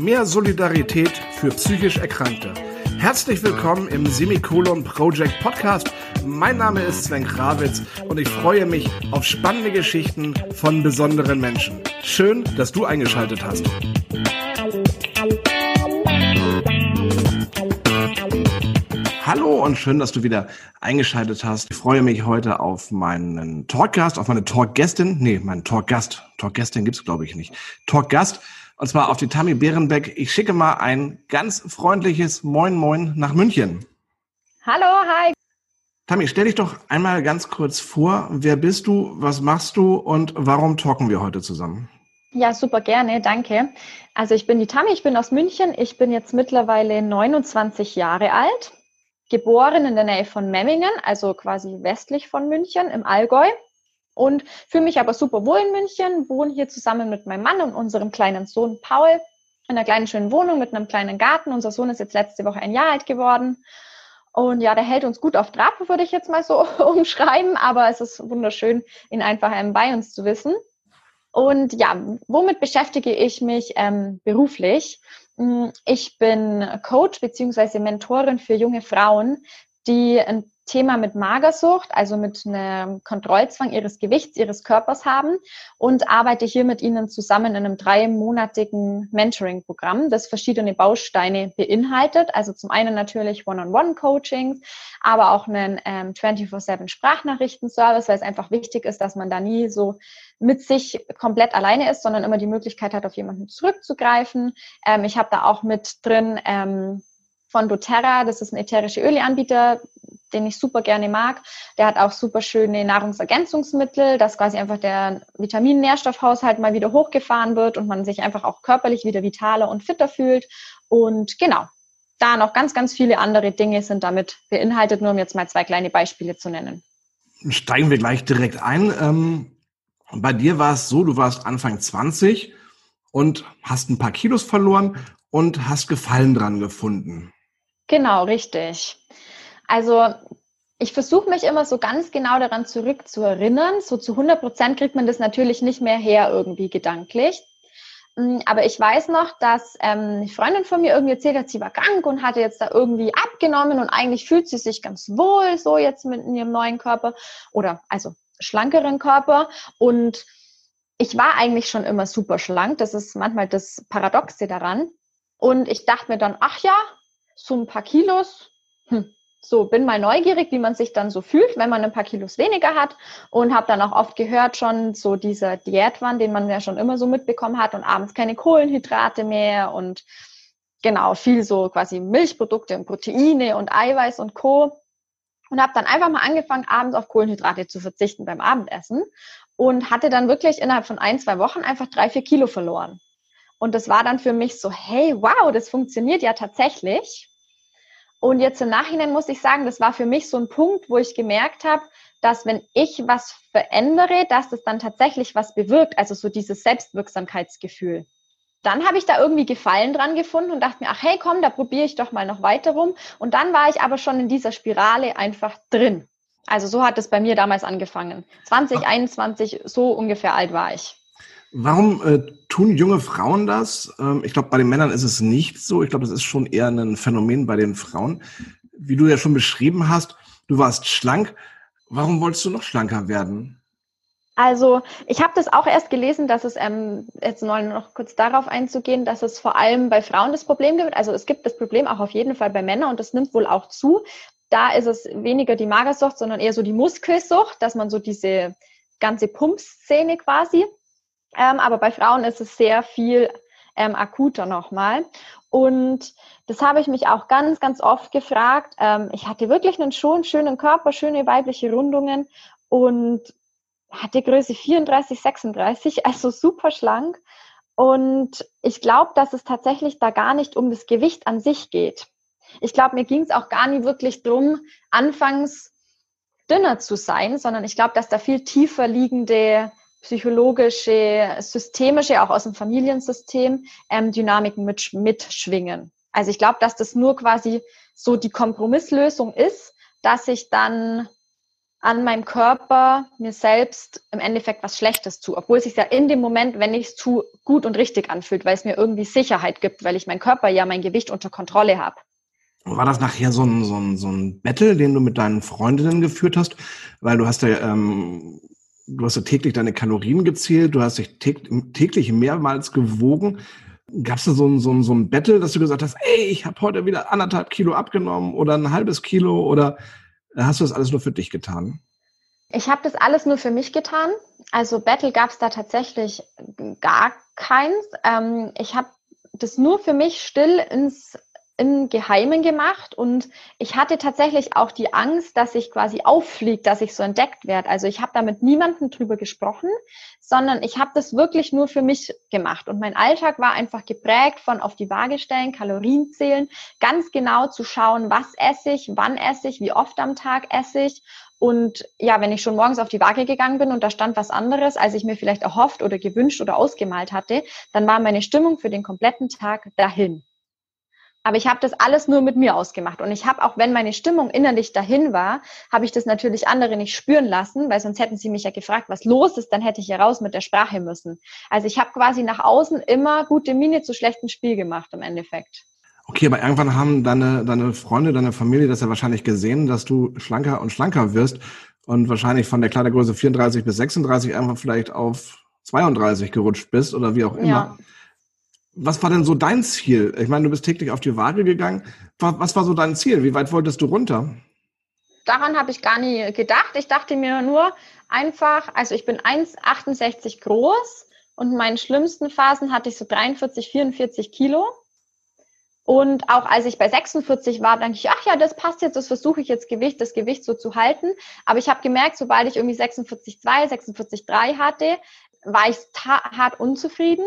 Mehr Solidarität für psychisch Erkrankte. Herzlich willkommen im Semikolon Project Podcast. Mein Name ist Sven Krawitz und ich freue mich auf spannende Geschichten von besonderen Menschen. Schön, dass du eingeschaltet hast. Hallo und schön, dass du wieder eingeschaltet hast. Ich freue mich heute auf meinen Talkgast, auf meine Talkgästin. Nee, meinen Talkgast. Talkgästin gibt's glaube ich nicht. Talkgast. Und zwar auf die Tammy Bärenbeck. Ich schicke mal ein ganz freundliches Moin Moin nach München. Hallo, hi. Tammy, stell dich doch einmal ganz kurz vor. Wer bist du? Was machst du? Und warum talken wir heute zusammen? Ja, super gerne, danke. Also ich bin die Tammy, ich bin aus München. Ich bin jetzt mittlerweile 29 Jahre alt geboren in der Nähe von Memmingen, also quasi westlich von München im Allgäu. Und fühle mich aber super wohl in München, wohne hier zusammen mit meinem Mann und unserem kleinen Sohn Paul in einer kleinen schönen Wohnung mit einem kleinen Garten. Unser Sohn ist jetzt letzte Woche ein Jahr alt geworden. Und ja, der hält uns gut auf Trab, würde ich jetzt mal so umschreiben. Aber es ist wunderschön, ihn einfach ähm, bei uns zu wissen. Und ja, womit beschäftige ich mich ähm, beruflich? Mm, ich bin Coach beziehungsweise Mentorin für junge Frauen, die ein Thema mit Magersucht, also mit einem Kontrollzwang ihres Gewichts, ihres Körpers haben und arbeite hier mit ihnen zusammen in einem dreimonatigen Mentoring-Programm, das verschiedene Bausteine beinhaltet. Also zum einen natürlich One-on-One-Coachings, aber auch einen ähm, 24-7 Sprachnachrichten-Service, weil es einfach wichtig ist, dass man da nie so mit sich komplett alleine ist, sondern immer die Möglichkeit hat, auf jemanden zurückzugreifen. Ähm, ich habe da auch mit drin ähm, von doTERRA, das ist ein ätherische Öleanbieter, den ich super gerne mag. Der hat auch super schöne Nahrungsergänzungsmittel, dass quasi einfach der Vitamin-Nährstoffhaushalt mal wieder hochgefahren wird und man sich einfach auch körperlich wieder vitaler und fitter fühlt. Und genau, da noch ganz, ganz viele andere Dinge sind damit beinhaltet, nur um jetzt mal zwei kleine Beispiele zu nennen. Steigen wir gleich direkt ein. Ähm, bei dir war es so, du warst Anfang 20 und hast ein paar Kilos verloren und hast Gefallen dran gefunden. Genau, richtig. Also ich versuche mich immer so ganz genau daran zurückzuerinnern. So zu 100 Prozent kriegt man das natürlich nicht mehr her irgendwie gedanklich. Mm, aber ich weiß noch, dass ähm, eine Freundin von mir irgendwie erzählt hat, sie war krank und hatte jetzt da irgendwie abgenommen und eigentlich fühlt sie sich ganz wohl so jetzt mit ihrem neuen Körper oder also schlankeren Körper. Und ich war eigentlich schon immer super schlank. Das ist manchmal das Paradoxe daran. Und ich dachte mir dann, ach ja, so ein paar Kilos, hm, so bin mal neugierig, wie man sich dann so fühlt, wenn man ein paar Kilos weniger hat und habe dann auch oft gehört schon so dieser Diätwahn, den man ja schon immer so mitbekommen hat und abends keine Kohlenhydrate mehr und genau viel so quasi Milchprodukte und Proteine und Eiweiß und Co. Und habe dann einfach mal angefangen, abends auf Kohlenhydrate zu verzichten beim Abendessen und hatte dann wirklich innerhalb von ein, zwei Wochen einfach drei, vier Kilo verloren. Und das war dann für mich so, hey, wow, das funktioniert ja tatsächlich. Und jetzt im Nachhinein muss ich sagen, das war für mich so ein Punkt, wo ich gemerkt habe, dass wenn ich was verändere, dass das dann tatsächlich was bewirkt, also so dieses Selbstwirksamkeitsgefühl. Dann habe ich da irgendwie Gefallen dran gefunden und dachte mir, ach hey, komm, da probiere ich doch mal noch weiter rum. Und dann war ich aber schon in dieser Spirale einfach drin. Also so hat es bei mir damals angefangen. 2021, so ungefähr alt war ich. Warum äh, tun junge Frauen das? Ähm, ich glaube, bei den Männern ist es nicht so. Ich glaube, das ist schon eher ein Phänomen bei den Frauen. Wie du ja schon beschrieben hast, du warst schlank. Warum wolltest du noch schlanker werden? Also ich habe das auch erst gelesen, dass es, ähm, jetzt mal noch kurz darauf einzugehen, dass es vor allem bei Frauen das Problem gibt. Also es gibt das Problem auch auf jeden Fall bei Männern und das nimmt wohl auch zu. Da ist es weniger die Magersucht, sondern eher so die Muskelsucht, dass man so diese ganze Pumpszene quasi ähm, aber bei Frauen ist es sehr viel ähm, akuter nochmal. Und das habe ich mich auch ganz, ganz oft gefragt. Ähm, ich hatte wirklich einen schon schönen Körper, schöne weibliche Rundungen und hatte Größe 34, 36, also super schlank. Und ich glaube, dass es tatsächlich da gar nicht um das Gewicht an sich geht. Ich glaube, mir ging es auch gar nicht wirklich drum, anfangs dünner zu sein, sondern ich glaube, dass da viel tiefer liegende psychologische, systemische, auch aus dem Familiensystem, ähm, Dynamiken mit, mitschwingen. Also ich glaube, dass das nur quasi so die Kompromisslösung ist, dass ich dann an meinem Körper mir selbst im Endeffekt was Schlechtes zu, obwohl es sich ja in dem Moment, wenn ich es tue, gut und richtig anfühlt, weil es mir irgendwie Sicherheit gibt, weil ich mein Körper ja mein Gewicht unter Kontrolle habe. War das nachher so ein, so, ein, so ein Battle, den du mit deinen Freundinnen geführt hast? Weil du hast ja, ähm, du hast ja täglich deine Kalorien gezählt, du hast dich täglich mehrmals gewogen. Gab es da so ein, so, ein, so ein Battle, dass du gesagt hast, ey, ich habe heute wieder anderthalb Kilo abgenommen oder ein halbes Kilo oder hast du das alles nur für dich getan? Ich habe das alles nur für mich getan. Also Battle gab es da tatsächlich gar keins. Ähm, ich habe das nur für mich still ins im Geheimen gemacht und ich hatte tatsächlich auch die Angst, dass ich quasi auffliege, dass ich so entdeckt werde. Also ich habe da mit niemandem drüber gesprochen, sondern ich habe das wirklich nur für mich gemacht und mein Alltag war einfach geprägt von auf die Waage stellen, Kalorien zählen, ganz genau zu schauen, was esse ich, wann esse ich, wie oft am Tag esse ich und ja, wenn ich schon morgens auf die Waage gegangen bin und da stand was anderes, als ich mir vielleicht erhofft oder gewünscht oder ausgemalt hatte, dann war meine Stimmung für den kompletten Tag dahin. Aber ich habe das alles nur mit mir ausgemacht. Und ich habe auch, wenn meine Stimmung innerlich dahin war, habe ich das natürlich andere nicht spüren lassen, weil sonst hätten sie mich ja gefragt, was los ist, dann hätte ich ja raus mit der Sprache müssen. Also ich habe quasi nach außen immer gute Miene zu schlechtem Spiel gemacht im Endeffekt. Okay, aber irgendwann haben deine, deine Freunde, deine Familie das ja wahrscheinlich gesehen, dass du schlanker und schlanker wirst und wahrscheinlich von der Kleidergröße 34 bis 36 einfach vielleicht auf 32 gerutscht bist oder wie auch immer. Ja. Was war denn so dein Ziel? Ich meine, du bist täglich auf die Waage gegangen. Was war so dein Ziel? Wie weit wolltest du runter? Daran habe ich gar nie gedacht. Ich dachte mir nur einfach, also ich bin 1,68 groß und in meinen schlimmsten Phasen hatte ich so 43, 44 Kilo. Und auch als ich bei 46 war, dachte ich, ach ja, das passt jetzt, das versuche ich jetzt Gewicht, das Gewicht so zu halten. Aber ich habe gemerkt, sobald ich irgendwie 46,2, 46,3 hatte, war ich hart unzufrieden.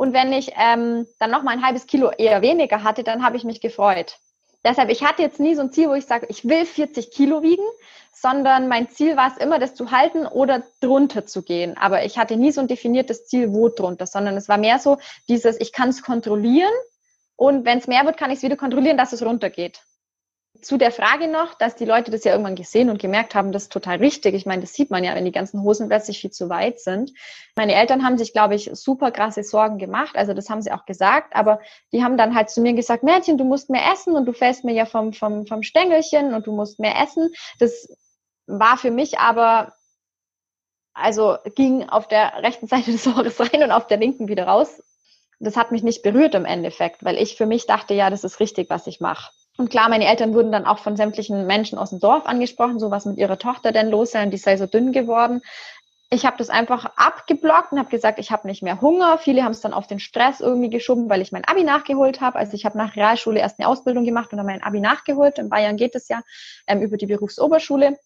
Und wenn ich ähm, dann noch mal ein halbes Kilo eher weniger hatte, dann habe ich mich gefreut. Deshalb, ich hatte jetzt nie so ein Ziel, wo ich sage, ich will 40 Kilo wiegen, sondern mein Ziel war es immer, das zu halten oder drunter zu gehen. Aber ich hatte nie so ein definiertes Ziel, wo drunter, sondern es war mehr so dieses, ich kann es kontrollieren und wenn es mehr wird, kann ich es wieder kontrollieren, dass es runtergeht zu der Frage noch, dass die Leute das ja irgendwann gesehen und gemerkt haben, das ist total richtig. Ich meine, das sieht man ja, wenn die ganzen Hosen plötzlich viel zu weit sind. Meine Eltern haben sich, glaube ich, super krasse Sorgen gemacht. Also das haben sie auch gesagt. Aber die haben dann halt zu mir gesagt, Mädchen, du musst mehr essen und du fällst mir ja vom, vom, vom Stängelchen und du musst mehr essen. Das war für mich aber, also ging auf der rechten Seite des Ohres rein und auf der linken wieder raus. Das hat mich nicht berührt im Endeffekt, weil ich für mich dachte, ja, das ist richtig, was ich mache. Und klar, meine Eltern wurden dann auch von sämtlichen Menschen aus dem Dorf angesprochen, so was mit ihrer Tochter denn los sei und die sei so dünn geworden. Ich habe das einfach abgeblockt und habe gesagt, ich habe nicht mehr Hunger. Viele haben es dann auf den Stress irgendwie geschoben, weil ich mein Abi nachgeholt habe. Also ich habe nach Realschule erst eine Ausbildung gemacht und dann mein Abi nachgeholt. In Bayern geht es ja ähm, über die Berufsoberschule.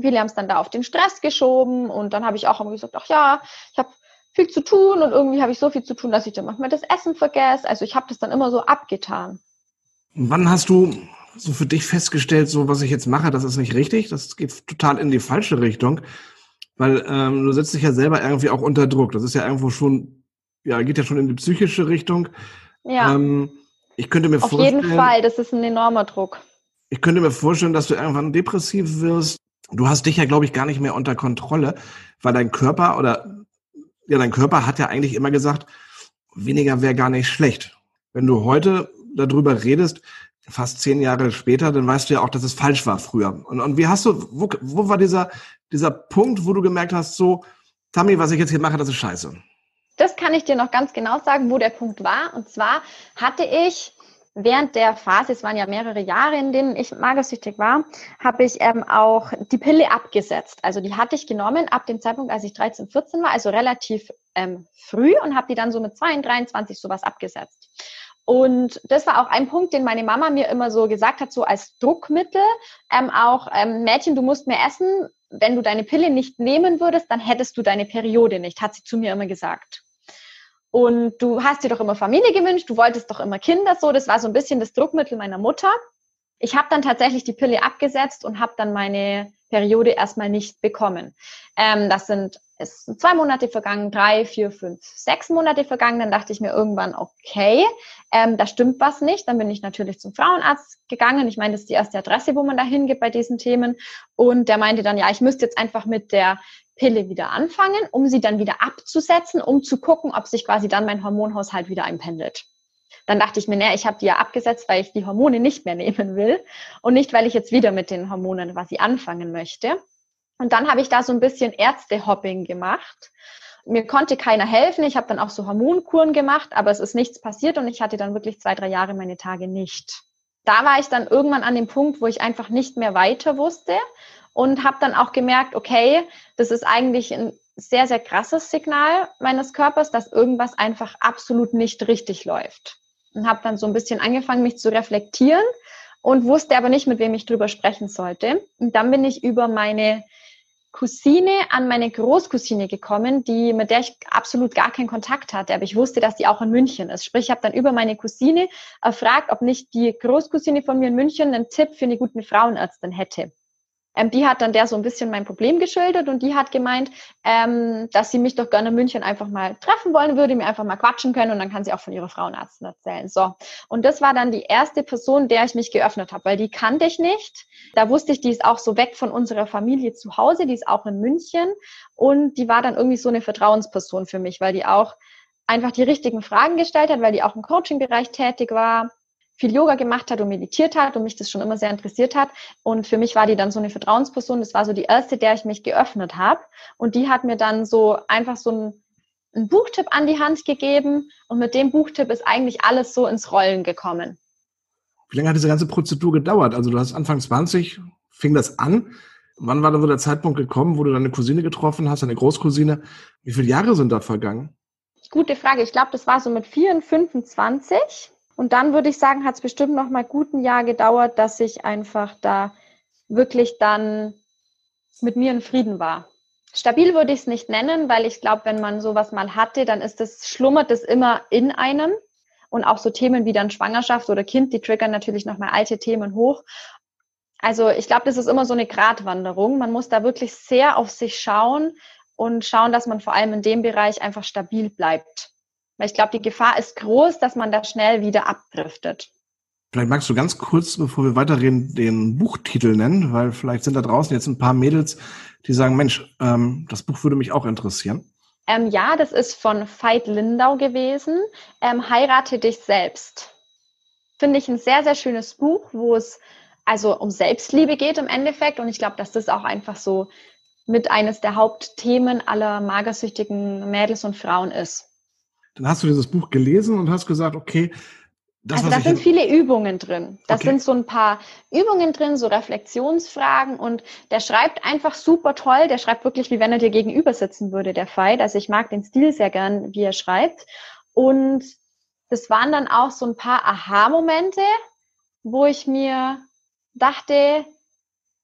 Viele haben es dann da auf den Stress geschoben und dann habe ich auch immer gesagt, ach ja, ich habe viel zu tun und irgendwie habe ich so viel zu tun, dass ich dann manchmal das Essen vergesse. Also ich habe das dann immer so abgetan. Wann hast du so für dich festgestellt, so was ich jetzt mache, das ist nicht richtig, das geht total in die falsche Richtung, weil ähm, du setzt dich ja selber irgendwie auch unter Druck. Das ist ja irgendwo schon, ja, geht ja schon in die psychische Richtung. Ja. Ähm, ich könnte mir Auf vorstellen. Auf jeden Fall, das ist ein enormer Druck. Ich könnte mir vorstellen, dass du irgendwann depressiv wirst. Du hast dich ja, glaube ich, gar nicht mehr unter Kontrolle, weil dein Körper oder ja, dein Körper hat ja eigentlich immer gesagt, weniger wäre gar nicht schlecht. Wenn du heute darüber redest, fast zehn Jahre später, dann weißt du ja auch, dass es falsch war früher. Und, und wie hast du, wo, wo war dieser, dieser Punkt, wo du gemerkt hast, so, Tammy, was ich jetzt hier mache, das ist scheiße? Das kann ich dir noch ganz genau sagen, wo der Punkt war. Und zwar hatte ich während der Phase, es waren ja mehrere Jahre, in denen ich magersüchtig war, habe ich ähm, auch die Pille abgesetzt. Also die hatte ich genommen ab dem Zeitpunkt, als ich 13, 14 war, also relativ ähm, früh und habe die dann so mit 22, 23 sowas abgesetzt. Und das war auch ein Punkt, den meine Mama mir immer so gesagt hat, so als Druckmittel. Ähm, auch, ähm, Mädchen, du musst mehr essen. Wenn du deine Pille nicht nehmen würdest, dann hättest du deine Periode nicht, hat sie zu mir immer gesagt. Und du hast dir doch immer Familie gewünscht, du wolltest doch immer Kinder, so. Das war so ein bisschen das Druckmittel meiner Mutter. Ich habe dann tatsächlich die Pille abgesetzt und habe dann meine Periode erstmal nicht bekommen. Ähm, das sind, es sind zwei Monate vergangen, drei, vier, fünf, sechs Monate vergangen. Dann dachte ich mir irgendwann, okay, ähm, da stimmt was nicht. Dann bin ich natürlich zum Frauenarzt gegangen. Ich meine, das ist die erste Adresse, wo man da hingeht bei diesen Themen. Und der meinte dann, ja, ich müsste jetzt einfach mit der Pille wieder anfangen, um sie dann wieder abzusetzen, um zu gucken, ob sich quasi dann mein Hormonhaushalt wieder einpendelt. Dann dachte ich mir, naja, ich habe die ja abgesetzt, weil ich die Hormone nicht mehr nehmen will und nicht, weil ich jetzt wieder mit den Hormonen quasi anfangen möchte. Und dann habe ich da so ein bisschen Ärztehopping gemacht. Mir konnte keiner helfen. Ich habe dann auch so Hormonkuren gemacht, aber es ist nichts passiert und ich hatte dann wirklich zwei, drei Jahre meine Tage nicht. Da war ich dann irgendwann an dem Punkt, wo ich einfach nicht mehr weiter wusste und habe dann auch gemerkt, okay, das ist eigentlich ein sehr, sehr krasses Signal meines Körpers, dass irgendwas einfach absolut nicht richtig läuft und habe dann so ein bisschen angefangen, mich zu reflektieren und wusste aber nicht, mit wem ich drüber sprechen sollte. Und dann bin ich über meine Cousine an meine Großcousine gekommen, die mit der ich absolut gar keinen Kontakt hatte, aber ich wusste, dass die auch in München ist. Sprich, ich habe dann über meine Cousine erfragt, ob nicht die Großcousine von mir in München einen Tipp für eine gute Frauenärztin hätte. Ähm, die hat dann der so ein bisschen mein Problem geschildert und die hat gemeint, ähm, dass sie mich doch gerne in München einfach mal treffen wollen würde, mir einfach mal quatschen können und dann kann sie auch von ihrer Frauenärztin erzählen. So. Und das war dann die erste Person, der ich mich geöffnet habe, weil die kannte ich nicht. Da wusste ich, die ist auch so weg von unserer Familie zu Hause, die ist auch in München und die war dann irgendwie so eine Vertrauensperson für mich, weil die auch einfach die richtigen Fragen gestellt hat, weil die auch im Coaching-Bereich tätig war viel Yoga gemacht hat und meditiert hat und mich das schon immer sehr interessiert hat. Und für mich war die dann so eine Vertrauensperson. Das war so die erste, der ich mich geöffnet habe. Und die hat mir dann so einfach so ein, einen Buchtipp an die Hand gegeben. Und mit dem Buchtipp ist eigentlich alles so ins Rollen gekommen. Wie lange hat diese ganze Prozedur gedauert? Also du hast Anfang 20, fing das an. Wann war da wohl der Zeitpunkt gekommen, wo du deine Cousine getroffen hast, deine Großcousine? Wie viele Jahre sind da vergangen? Gute Frage. Ich glaube, das war so mit 4 25. Und dann würde ich sagen, hat es bestimmt noch mal gut ein Jahr gedauert, dass ich einfach da wirklich dann mit mir in Frieden war. Stabil würde ich es nicht nennen, weil ich glaube, wenn man sowas mal hatte, dann ist es, schlummert es immer in einem. Und auch so Themen wie dann Schwangerschaft oder Kind, die triggern natürlich nochmal alte Themen hoch. Also ich glaube, das ist immer so eine Gratwanderung. Man muss da wirklich sehr auf sich schauen und schauen, dass man vor allem in dem Bereich einfach stabil bleibt. Weil ich glaube, die Gefahr ist groß, dass man da schnell wieder abdriftet. Vielleicht magst du ganz kurz, bevor wir weiterreden, den Buchtitel nennen, weil vielleicht sind da draußen jetzt ein paar Mädels, die sagen, Mensch, ähm, das Buch würde mich auch interessieren. Ähm, ja, das ist von Veit Lindau gewesen. Ähm, Heirate dich selbst. Finde ich ein sehr, sehr schönes Buch, wo es also um Selbstliebe geht im Endeffekt. Und ich glaube, dass das auch einfach so mit eines der Hauptthemen aller magersüchtigen Mädels und Frauen ist. Dann hast du dieses Buch gelesen und hast gesagt, okay, das, also da sind viele Übungen drin. Das okay. sind so ein paar Übungen drin, so Reflexionsfragen und der schreibt einfach super toll. Der schreibt wirklich, wie wenn er dir gegenüber sitzen würde, der Veit. Also ich mag den Stil sehr gern, wie er schreibt. Und das waren dann auch so ein paar Aha-Momente, wo ich mir dachte,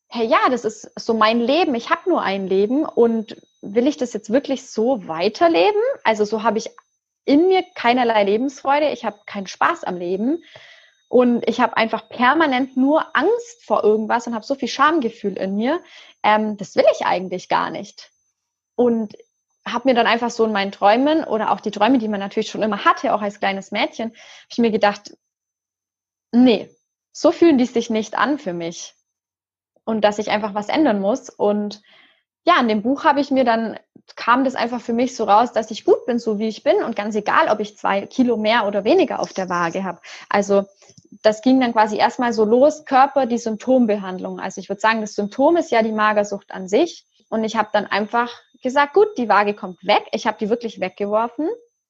hey ja, das ist so mein Leben. Ich habe nur ein Leben und will ich das jetzt wirklich so weiterleben? Also so habe ich in mir keinerlei Lebensfreude, ich habe keinen Spaß am Leben und ich habe einfach permanent nur Angst vor irgendwas und habe so viel Schamgefühl in mir. Ähm, das will ich eigentlich gar nicht. Und habe mir dann einfach so in meinen Träumen oder auch die Träume, die man natürlich schon immer hatte, auch als kleines Mädchen, habe ich mir gedacht, nee, so fühlen die sich nicht an für mich. Und dass ich einfach was ändern muss. Und ja, in dem Buch habe ich mir dann kam das einfach für mich so raus, dass ich gut bin, so wie ich bin und ganz egal, ob ich zwei Kilo mehr oder weniger auf der Waage habe. Also das ging dann quasi erstmal so los, Körper, die Symptombehandlung. Also ich würde sagen, das Symptom ist ja die Magersucht an sich. Und ich habe dann einfach gesagt, gut, die Waage kommt weg. Ich habe die wirklich weggeworfen.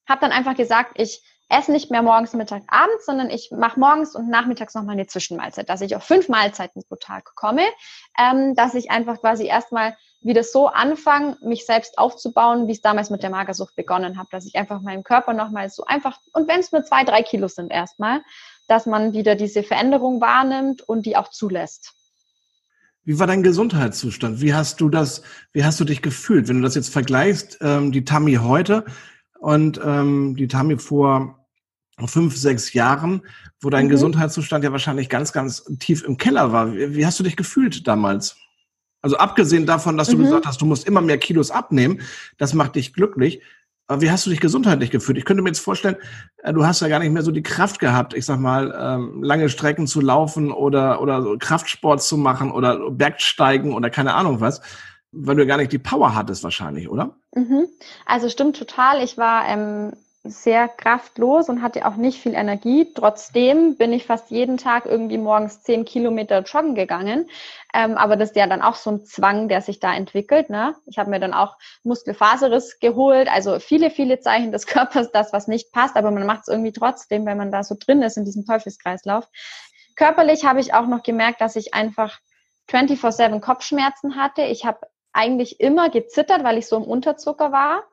Habe dann einfach gesagt, ich esse nicht mehr morgens, Mittag, abends, sondern ich mache morgens und nachmittags nochmal eine Zwischenmahlzeit, dass ich auf fünf Mahlzeiten pro Tag komme, ähm, dass ich einfach quasi erstmal wieder so anfange, mich selbst aufzubauen, wie es damals mit der Magersucht begonnen habe, dass ich einfach meinem Körper nochmal so einfach, und wenn es nur zwei, drei Kilo sind erstmal, dass man wieder diese Veränderung wahrnimmt und die auch zulässt. Wie war dein Gesundheitszustand? Wie hast du das, wie hast du dich gefühlt? Wenn du das jetzt vergleichst, ähm, die Tammy heute, und ähm, die Tami vor fünf, sechs Jahren, wo dein mhm. Gesundheitszustand ja wahrscheinlich ganz, ganz tief im Keller war. Wie, wie hast du dich gefühlt damals? Also abgesehen davon, dass du mhm. gesagt hast, du musst immer mehr Kilos abnehmen, das macht dich glücklich. Aber wie hast du dich gesundheitlich gefühlt? Ich könnte mir jetzt vorstellen, äh, du hast ja gar nicht mehr so die Kraft gehabt, ich sag mal, ähm, lange Strecken zu laufen oder, oder so Kraftsport zu machen oder Bergsteigen oder keine Ahnung was, weil du gar nicht die Power hattest wahrscheinlich, oder? Mhm. Also stimmt total. Ich war ähm, sehr kraftlos und hatte auch nicht viel Energie. Trotzdem bin ich fast jeden Tag irgendwie morgens zehn Kilometer joggen gegangen. Ähm, aber das ist ja dann auch so ein Zwang, der sich da entwickelt. Ne? Ich habe mir dann auch Muskelfaserriss geholt. Also viele, viele Zeichen des Körpers, das, was nicht passt. Aber man macht es irgendwie trotzdem, wenn man da so drin ist in diesem Teufelskreislauf. Körperlich habe ich auch noch gemerkt, dass ich einfach 24-7 Kopfschmerzen hatte. Ich habe eigentlich immer gezittert, weil ich so im Unterzucker war.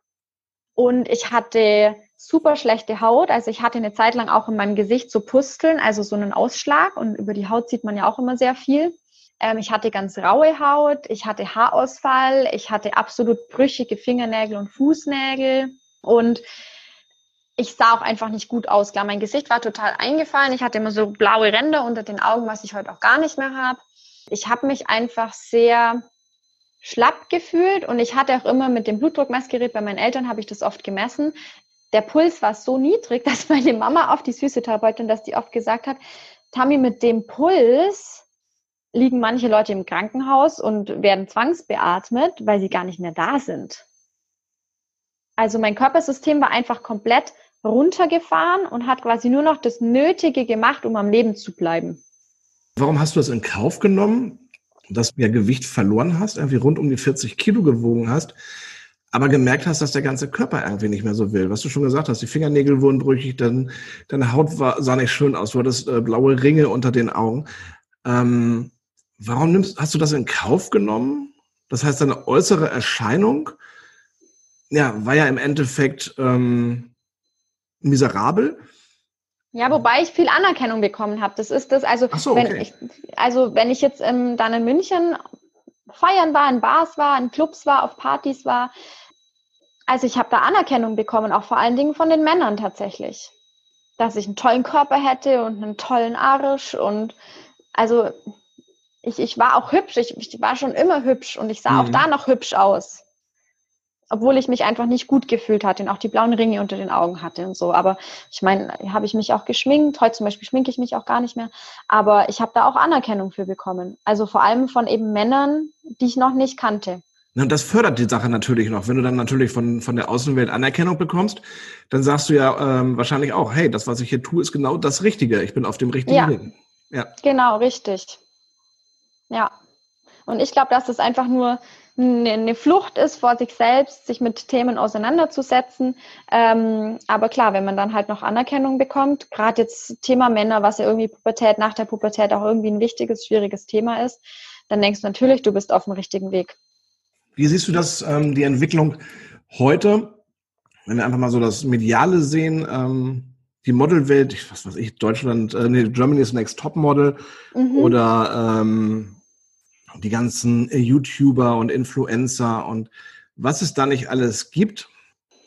Und ich hatte super schlechte Haut. Also ich hatte eine Zeit lang auch in meinem Gesicht so Pusteln, also so einen Ausschlag. Und über die Haut sieht man ja auch immer sehr viel. Ähm, ich hatte ganz raue Haut, ich hatte Haarausfall, ich hatte absolut brüchige Fingernägel und Fußnägel. Und ich sah auch einfach nicht gut aus. Klar, mein Gesicht war total eingefallen. Ich hatte immer so blaue Ränder unter den Augen, was ich heute auch gar nicht mehr habe. Ich habe mich einfach sehr schlapp gefühlt und ich hatte auch immer mit dem Blutdruckmessgerät bei meinen Eltern habe ich das oft gemessen der Puls war so niedrig, dass meine Mama auf die Physiotherapeutin, dass die oft gesagt hat, Tammy, mit dem Puls liegen manche Leute im Krankenhaus und werden zwangsbeatmet, weil sie gar nicht mehr da sind. Also mein Körpersystem war einfach komplett runtergefahren und hat quasi nur noch das Nötige gemacht, um am Leben zu bleiben. Warum hast du das in Kauf genommen, dass du ja Gewicht verloren hast, irgendwie rund um die 40 Kilo gewogen hast? Aber gemerkt hast, dass der ganze Körper irgendwie nicht mehr so will. Was du schon gesagt hast, die Fingernägel wurden brüchig, dann deine Haut war, sah nicht schön aus, du hattest äh, blaue Ringe unter den Augen. Ähm, warum nimmst, hast du das in Kauf genommen? Das heißt, deine äußere Erscheinung, ja, war ja im Endeffekt ähm, miserabel. Ja, wobei ich viel Anerkennung bekommen habe. Das ist das, also so, okay. wenn ich, also wenn ich jetzt ähm, dann in München feiern war, in Bars war, in Clubs war, auf Partys war, also ich habe da Anerkennung bekommen, auch vor allen Dingen von den Männern tatsächlich. Dass ich einen tollen Körper hätte und einen tollen Arsch und also ich, ich war auch hübsch, ich, ich war schon immer hübsch und ich sah mhm. auch da noch hübsch aus obwohl ich mich einfach nicht gut gefühlt hatte und auch die blauen Ringe unter den Augen hatte und so. Aber ich meine, habe ich mich auch geschminkt. Heute zum Beispiel schminke ich mich auch gar nicht mehr. Aber ich habe da auch Anerkennung für bekommen. Also vor allem von eben Männern, die ich noch nicht kannte. Und das fördert die Sache natürlich noch. Wenn du dann natürlich von, von der Außenwelt Anerkennung bekommst, dann sagst du ja ähm, wahrscheinlich auch, hey, das, was ich hier tue, ist genau das Richtige. Ich bin auf dem richtigen ja. Weg. Ja, genau, richtig. Ja. Und ich glaube, dass das einfach nur eine Flucht ist vor sich selbst, sich mit Themen auseinanderzusetzen. Ähm, aber klar, wenn man dann halt noch Anerkennung bekommt, gerade jetzt Thema Männer, was ja irgendwie Pubertät, nach der Pubertät auch irgendwie ein wichtiges, schwieriges Thema ist, dann denkst du natürlich, du bist auf dem richtigen Weg. Wie siehst du das, ähm, die Entwicklung heute, wenn wir einfach mal so das Mediale sehen, ähm, die Modelwelt, was weiß ich, Deutschland, äh, nee, Germany's Next Top Model mhm. oder ähm, die ganzen YouTuber und Influencer und was es da nicht alles gibt.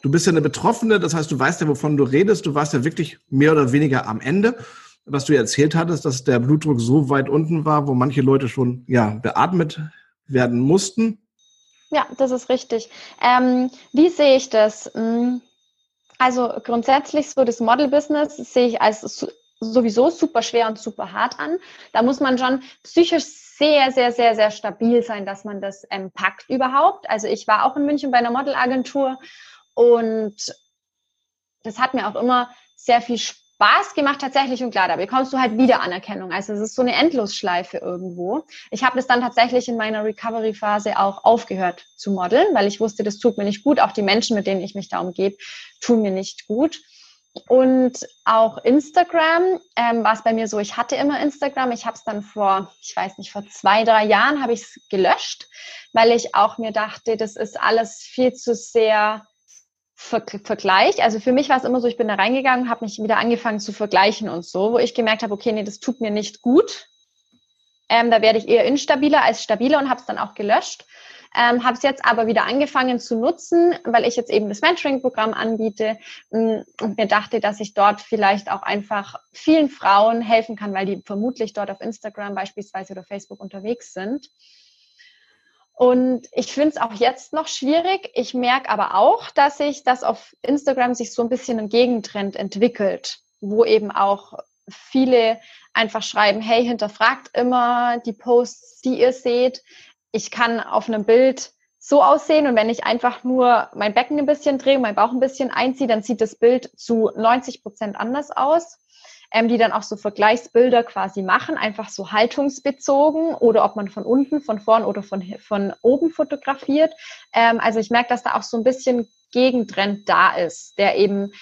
Du bist ja eine Betroffene, das heißt, du weißt ja, wovon du redest. Du warst ja wirklich mehr oder weniger am Ende. Was du ja erzählt hattest, dass der Blutdruck so weit unten war, wo manche Leute schon ja, beatmet werden mussten. Ja, das ist richtig. Ähm, wie sehe ich das? Hm, also grundsätzlich so das Model-Business sehe ich als sowieso super schwer und super hart an. Da muss man schon psychisch sehr, sehr, sehr, sehr stabil sein, dass man das ähm, packt überhaupt. Also ich war auch in München bei einer Modelagentur und das hat mir auch immer sehr viel Spaß gemacht tatsächlich und klar, da bekommst du halt wieder Anerkennung. Also es ist so eine Endlosschleife irgendwo. Ich habe das dann tatsächlich in meiner Recovery-Phase auch aufgehört zu modeln, weil ich wusste, das tut mir nicht gut. Auch die Menschen, mit denen ich mich da umgebe, tun mir nicht gut. Und auch Instagram ähm, war es bei mir so, ich hatte immer Instagram. Ich habe es dann vor, ich weiß nicht, vor zwei, drei Jahren habe ich es gelöscht, weil ich auch mir dachte, das ist alles viel zu sehr Ver Vergleich. Also für mich war es immer so, ich bin da reingegangen, habe mich wieder angefangen zu vergleichen und so, wo ich gemerkt habe, okay, nee, das tut mir nicht gut. Ähm, da werde ich eher instabiler als stabiler und habe es dann auch gelöscht. Ähm, habe es jetzt aber wieder angefangen zu nutzen, weil ich jetzt eben das Mentoring-Programm anbiete mm, und mir dachte, dass ich dort vielleicht auch einfach vielen Frauen helfen kann, weil die vermutlich dort auf Instagram beispielsweise oder Facebook unterwegs sind. Und ich finde es auch jetzt noch schwierig. Ich merke aber auch, dass sich das auf Instagram sich so ein bisschen ein Gegentrend entwickelt, wo eben auch viele einfach schreiben, hey, hinterfragt immer die Posts, die ihr seht. Ich kann auf einem Bild so aussehen und wenn ich einfach nur mein Becken ein bisschen drehe, mein Bauch ein bisschen einziehe, dann sieht das Bild zu 90 Prozent anders aus ähm, die dann auch so Vergleichsbilder quasi machen, einfach so haltungsbezogen oder ob man von unten, von vorn oder von, von oben fotografiert. Ähm, also ich merke, dass da auch so ein bisschen Gegentrend da ist, der eben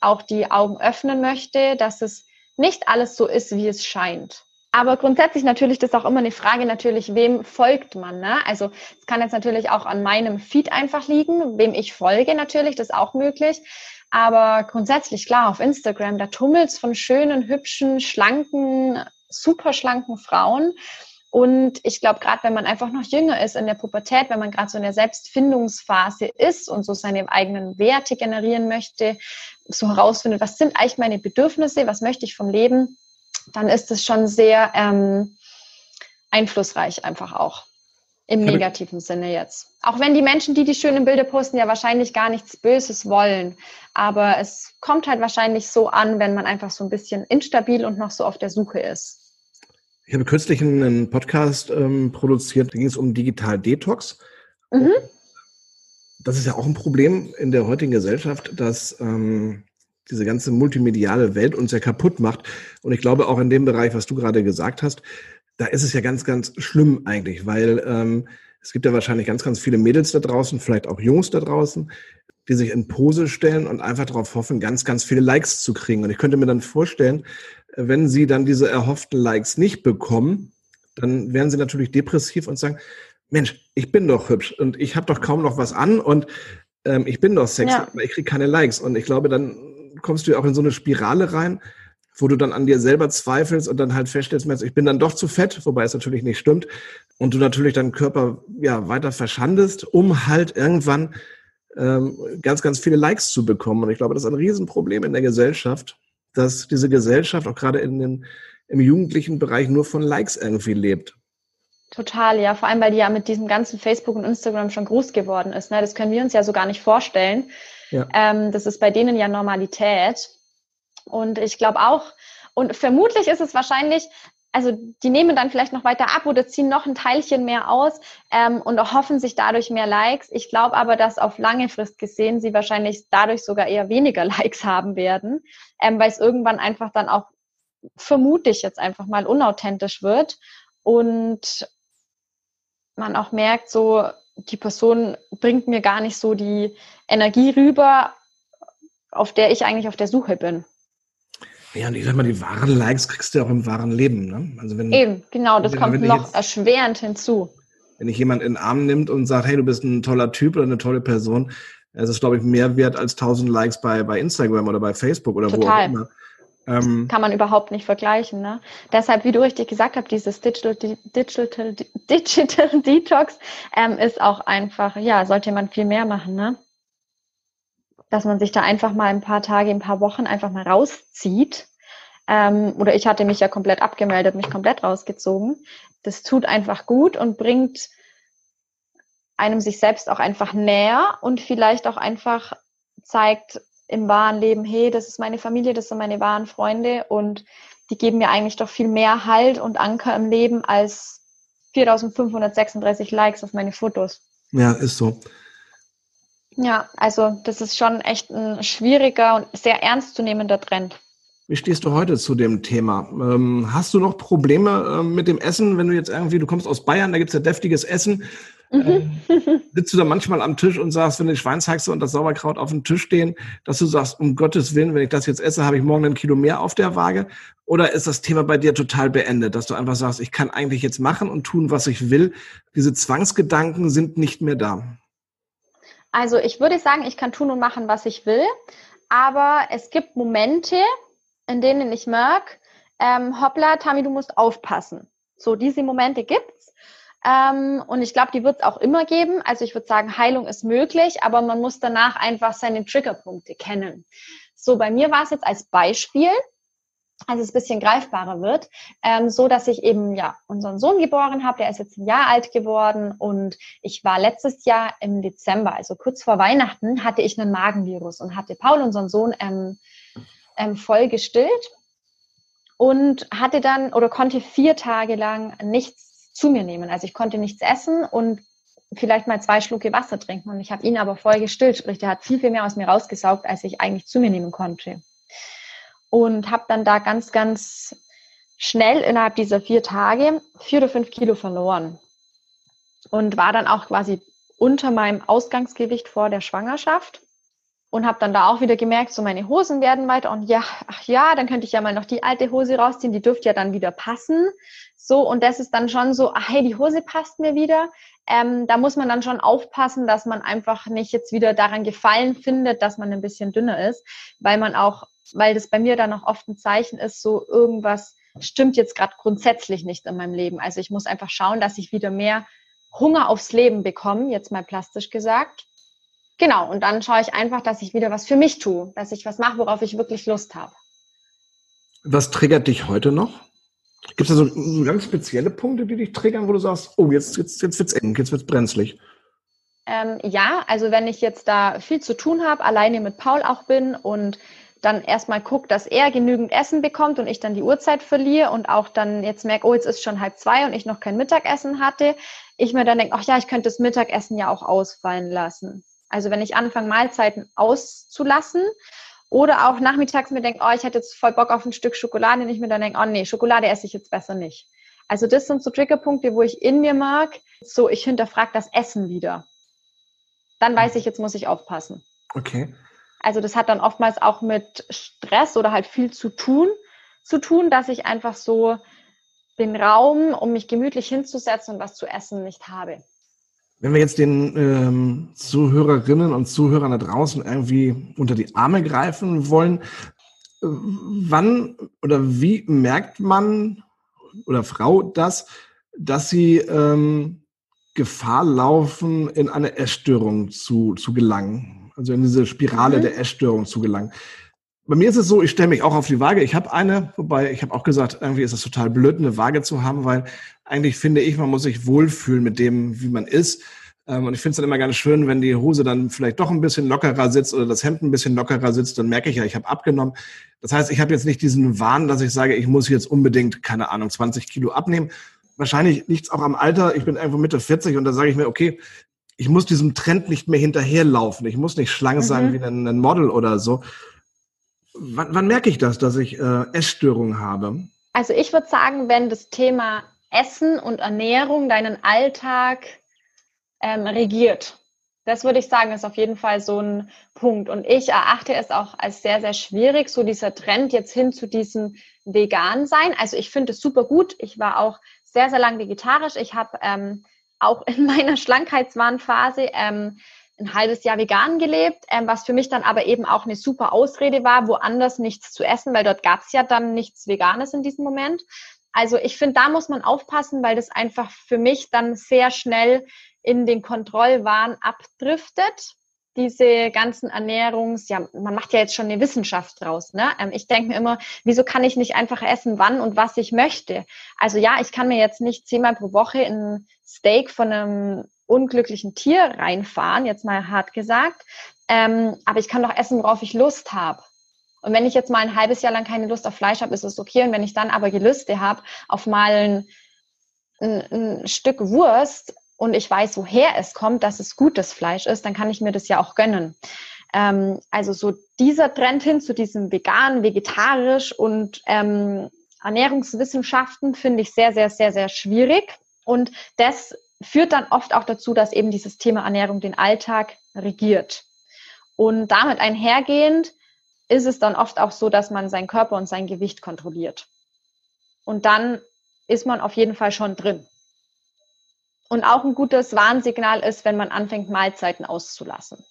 auch die Augen öffnen möchte, dass es nicht alles so ist, wie es scheint. Aber grundsätzlich natürlich das ist auch immer eine Frage natürlich, wem folgt man? Ne? Also es kann jetzt natürlich auch an meinem Feed einfach liegen, wem ich folge natürlich, das ist auch möglich. Aber grundsätzlich, klar, auf Instagram, da tummelt's von schönen, hübschen, schlanken, super schlanken Frauen. Und ich glaube, gerade wenn man einfach noch jünger ist in der Pubertät, wenn man gerade so in der Selbstfindungsphase ist und so seine eigenen Werte generieren möchte, so herausfindet, was sind eigentlich meine Bedürfnisse, was möchte ich vom Leben, dann ist es schon sehr ähm, einflussreich einfach auch. Im negativen Sinne jetzt. Auch wenn die Menschen, die die schönen Bilder posten, ja wahrscheinlich gar nichts Böses wollen. Aber es kommt halt wahrscheinlich so an, wenn man einfach so ein bisschen instabil und noch so auf der Suche ist. Ich habe kürzlich einen Podcast ähm, produziert, da ging es um Digital Detox. Mhm. Das ist ja auch ein Problem in der heutigen Gesellschaft, dass ähm, diese ganze multimediale Welt uns ja kaputt macht. Und ich glaube auch in dem Bereich, was du gerade gesagt hast, da ist es ja ganz, ganz schlimm eigentlich, weil ähm, es gibt ja wahrscheinlich ganz, ganz viele Mädels da draußen, vielleicht auch Jungs da draußen, die sich in Pose stellen und einfach darauf hoffen, ganz, ganz viele Likes zu kriegen. Und ich könnte mir dann vorstellen, wenn sie dann diese erhofften Likes nicht bekommen, dann werden sie natürlich depressiv und sagen, Mensch, ich bin doch hübsch und ich habe doch kaum noch was an und ähm, ich bin doch sexy, ja. aber ich kriege keine Likes. Und ich glaube, dann kommst du ja auch in so eine Spirale rein, wo du dann an dir selber zweifelst und dann halt feststellst, ich bin dann doch zu fett, wobei es natürlich nicht stimmt, und du natürlich deinen Körper ja weiter verschandest, um halt irgendwann ähm, ganz, ganz viele Likes zu bekommen. Und ich glaube, das ist ein Riesenproblem in der Gesellschaft, dass diese Gesellschaft auch gerade in den, im jugendlichen Bereich nur von Likes irgendwie lebt. Total, ja. Vor allem, weil die ja mit diesem ganzen Facebook und Instagram schon groß geworden ist. Ne? Das können wir uns ja so gar nicht vorstellen. Ja. Ähm, das ist bei denen ja Normalität. Und ich glaube auch, und vermutlich ist es wahrscheinlich, also die nehmen dann vielleicht noch weiter ab oder ziehen noch ein Teilchen mehr aus ähm, und erhoffen sich dadurch mehr Likes. Ich glaube aber, dass auf lange Frist gesehen sie wahrscheinlich dadurch sogar eher weniger Likes haben werden, ähm, weil es irgendwann einfach dann auch vermute ich jetzt einfach mal unauthentisch wird und man auch merkt, so die Person bringt mir gar nicht so die Energie rüber, auf der ich eigentlich auf der Suche bin. Ja, und ich sag mal, die wahren Likes kriegst du ja auch im wahren Leben. Ne? Also wenn, Eben, genau, das wenn, kommt wenn noch jetzt, erschwerend hinzu. Wenn dich jemand in den Arm nimmt und sagt, hey, du bist ein toller Typ oder eine tolle Person, es ist, glaube ich, mehr wert als 1000 Likes bei, bei Instagram oder bei Facebook oder Total. wo auch immer. Ähm, kann man überhaupt nicht vergleichen. Ne? Deshalb, wie du richtig gesagt hast, dieses Digital, Digital, Digital Detox ähm, ist auch einfach, ja, sollte man viel mehr machen. Ne? Dass man sich da einfach mal ein paar Tage, ein paar Wochen einfach mal rauszieht. Ähm, oder ich hatte mich ja komplett abgemeldet, mich komplett rausgezogen. Das tut einfach gut und bringt einem sich selbst auch einfach näher und vielleicht auch einfach zeigt im wahren Leben, hey, das ist meine Familie, das sind meine wahren Freunde und die geben mir eigentlich doch viel mehr Halt und Anker im Leben als 4536 Likes auf meine Fotos. Ja, ist so. Ja, also das ist schon echt ein schwieriger und sehr ernstzunehmender Trend. Wie stehst du heute zu dem Thema? Ähm, hast du noch Probleme äh, mit dem Essen, wenn du jetzt irgendwie, du kommst aus Bayern, da gibt's ja deftiges Essen. Mhm. Ähm, sitzt du da manchmal am Tisch und sagst, wenn die Schweinshaxe und das Sauerkraut auf dem Tisch stehen, dass du sagst, um Gottes Willen, wenn ich das jetzt esse, habe ich morgen ein Kilo mehr auf der Waage? Oder ist das Thema bei dir total beendet, dass du einfach sagst, ich kann eigentlich jetzt machen und tun, was ich will? Diese Zwangsgedanken sind nicht mehr da. Also ich würde sagen, ich kann tun und machen, was ich will, aber es gibt Momente, in denen ich merke, ähm, hoppla, Tami, du musst aufpassen. So, diese Momente gibt's. Ähm, und ich glaube, die wird es auch immer geben. Also ich würde sagen, Heilung ist möglich, aber man muss danach einfach seine Triggerpunkte kennen. So, bei mir war es jetzt als Beispiel, also es ein bisschen greifbarer wird, ähm, so dass ich eben ja unseren Sohn geboren habe, der ist jetzt ein Jahr alt geworden und ich war letztes Jahr im Dezember, also kurz vor Weihnachten, hatte ich einen Magenvirus und hatte Paul, unseren Sohn, ähm, ähm, voll gestillt und hatte dann oder konnte vier Tage lang nichts zu mir nehmen. Also ich konnte nichts essen und vielleicht mal zwei Schlucke Wasser trinken und ich habe ihn aber voll gestillt, sprich, der hat viel, viel mehr aus mir rausgesaugt, als ich eigentlich zu mir nehmen konnte und habe dann da ganz, ganz schnell innerhalb dieser vier Tage vier oder fünf Kilo verloren. Und war dann auch quasi unter meinem Ausgangsgewicht vor der Schwangerschaft und habe dann da auch wieder gemerkt, so meine Hosen werden weiter und ja, ach ja, dann könnte ich ja mal noch die alte Hose rausziehen, die dürfte ja dann wieder passen. So und das ist dann schon so, ach hey, die Hose passt mir wieder. Ähm, da muss man dann schon aufpassen, dass man einfach nicht jetzt wieder daran gefallen findet, dass man ein bisschen dünner ist, weil man auch weil das bei mir dann auch oft ein Zeichen ist, so irgendwas stimmt jetzt gerade grundsätzlich nicht in meinem Leben. Also ich muss einfach schauen, dass ich wieder mehr Hunger aufs Leben bekomme, jetzt mal plastisch gesagt. Genau, und dann schaue ich einfach, dass ich wieder was für mich tue, dass ich was mache, worauf ich wirklich Lust habe. Was triggert dich heute noch? Gibt es da so ganz spezielle Punkte, die dich triggern, wo du sagst, oh, jetzt, jetzt, jetzt wird's eng, jetzt wird's brenzlig? Ähm, ja, also wenn ich jetzt da viel zu tun habe, alleine mit Paul auch bin und dann erstmal guckt, dass er genügend Essen bekommt und ich dann die Uhrzeit verliere und auch dann jetzt merke, oh, jetzt ist schon halb zwei und ich noch kein Mittagessen hatte, ich mir dann denke, ach ja, ich könnte das Mittagessen ja auch ausfallen lassen. Also wenn ich anfange, Mahlzeiten auszulassen oder auch nachmittags mir denke, oh, ich hätte jetzt voll Bock auf ein Stück Schokolade und ich mir dann denke, oh nee, Schokolade esse ich jetzt besser nicht. Also das sind so Triggerpunkte, wo ich in mir mag, so ich hinterfrage das Essen wieder. Dann weiß ich, jetzt muss ich aufpassen. Okay. Also das hat dann oftmals auch mit Stress oder halt viel zu tun, zu tun, dass ich einfach so den Raum, um mich gemütlich hinzusetzen und was zu essen, nicht habe. Wenn wir jetzt den ähm, Zuhörerinnen und Zuhörern da draußen irgendwie unter die Arme greifen wollen, äh, wann oder wie merkt man oder Frau das, dass sie ähm, Gefahr laufen, in eine Essstörung zu, zu gelangen? also in diese Spirale mhm. der Essstörung zu gelangen. Bei mir ist es so, ich stelle mich auch auf die Waage. Ich habe eine, wobei ich habe auch gesagt, irgendwie ist es total blöd, eine Waage zu haben, weil eigentlich finde ich, man muss sich wohlfühlen mit dem, wie man ist. Ähm, und ich finde es dann immer ganz schön, wenn die Hose dann vielleicht doch ein bisschen lockerer sitzt oder das Hemd ein bisschen lockerer sitzt, dann merke ich ja, ich habe abgenommen. Das heißt, ich habe jetzt nicht diesen Wahn, dass ich sage, ich muss jetzt unbedingt, keine Ahnung, 20 Kilo abnehmen. Wahrscheinlich liegt es auch am Alter. Ich bin irgendwo Mitte 40 und da sage ich mir, okay, ich muss diesem Trend nicht mehr hinterherlaufen. Ich muss nicht schlank mhm. sein wie ein, ein, Model oder so. Wann, wann merke ich das, dass ich äh, Essstörungen habe? Also ich würde sagen, wenn das Thema Essen und Ernährung deinen Alltag ähm, regiert. Das würde ich sagen, ist auf jeden Fall so ein Punkt. Und ich erachte es auch als sehr, sehr schwierig, so dieser Trend jetzt hin zu diesem Vegan sein. Also ich finde es super gut. Ich war auch sehr, sehr lang vegetarisch. Ich habe ähm, auch in meiner Schlankheitswahnphase ähm, ein halbes Jahr vegan gelebt, ähm, was für mich dann aber eben auch eine super Ausrede war, woanders nichts zu essen, weil dort gab es ja dann nichts Veganes in diesem Moment. Also ich finde, da muss man aufpassen, weil das einfach für mich dann sehr schnell in den Kontrollwahn abdriftet diese ganzen Ernährungs, ja, man macht ja jetzt schon eine Wissenschaft draus, ne? Ähm, ich denke mir immer, wieso kann ich nicht einfach essen, wann und was ich möchte? Also ja, ich kann mir jetzt nicht zehnmal pro Woche ein Steak von einem unglücklichen Tier reinfahren, jetzt mal hart gesagt, ähm, aber ich kann doch essen, worauf ich Lust habe. Und wenn ich jetzt mal ein halbes Jahr lang keine Lust auf Fleisch habe, ist es okay. Und wenn ich dann aber Gelüste habe auf mal ein, ein, ein Stück Wurst, und ich weiß, woher es kommt, dass es gutes Fleisch ist, dann kann ich mir das ja auch gönnen. Ähm, also so dieser Trend hin zu diesem vegan, vegetarisch und ähm, Ernährungswissenschaften finde ich sehr, sehr, sehr, sehr schwierig. Und das führt dann oft auch dazu, dass eben dieses Thema Ernährung den Alltag regiert. Und damit einhergehend ist es dann oft auch so, dass man seinen Körper und sein Gewicht kontrolliert. Und dann ist man auf jeden Fall schon drin. Und auch ein gutes Warnsignal ist, wenn man anfängt, Mahlzeiten auszulassen.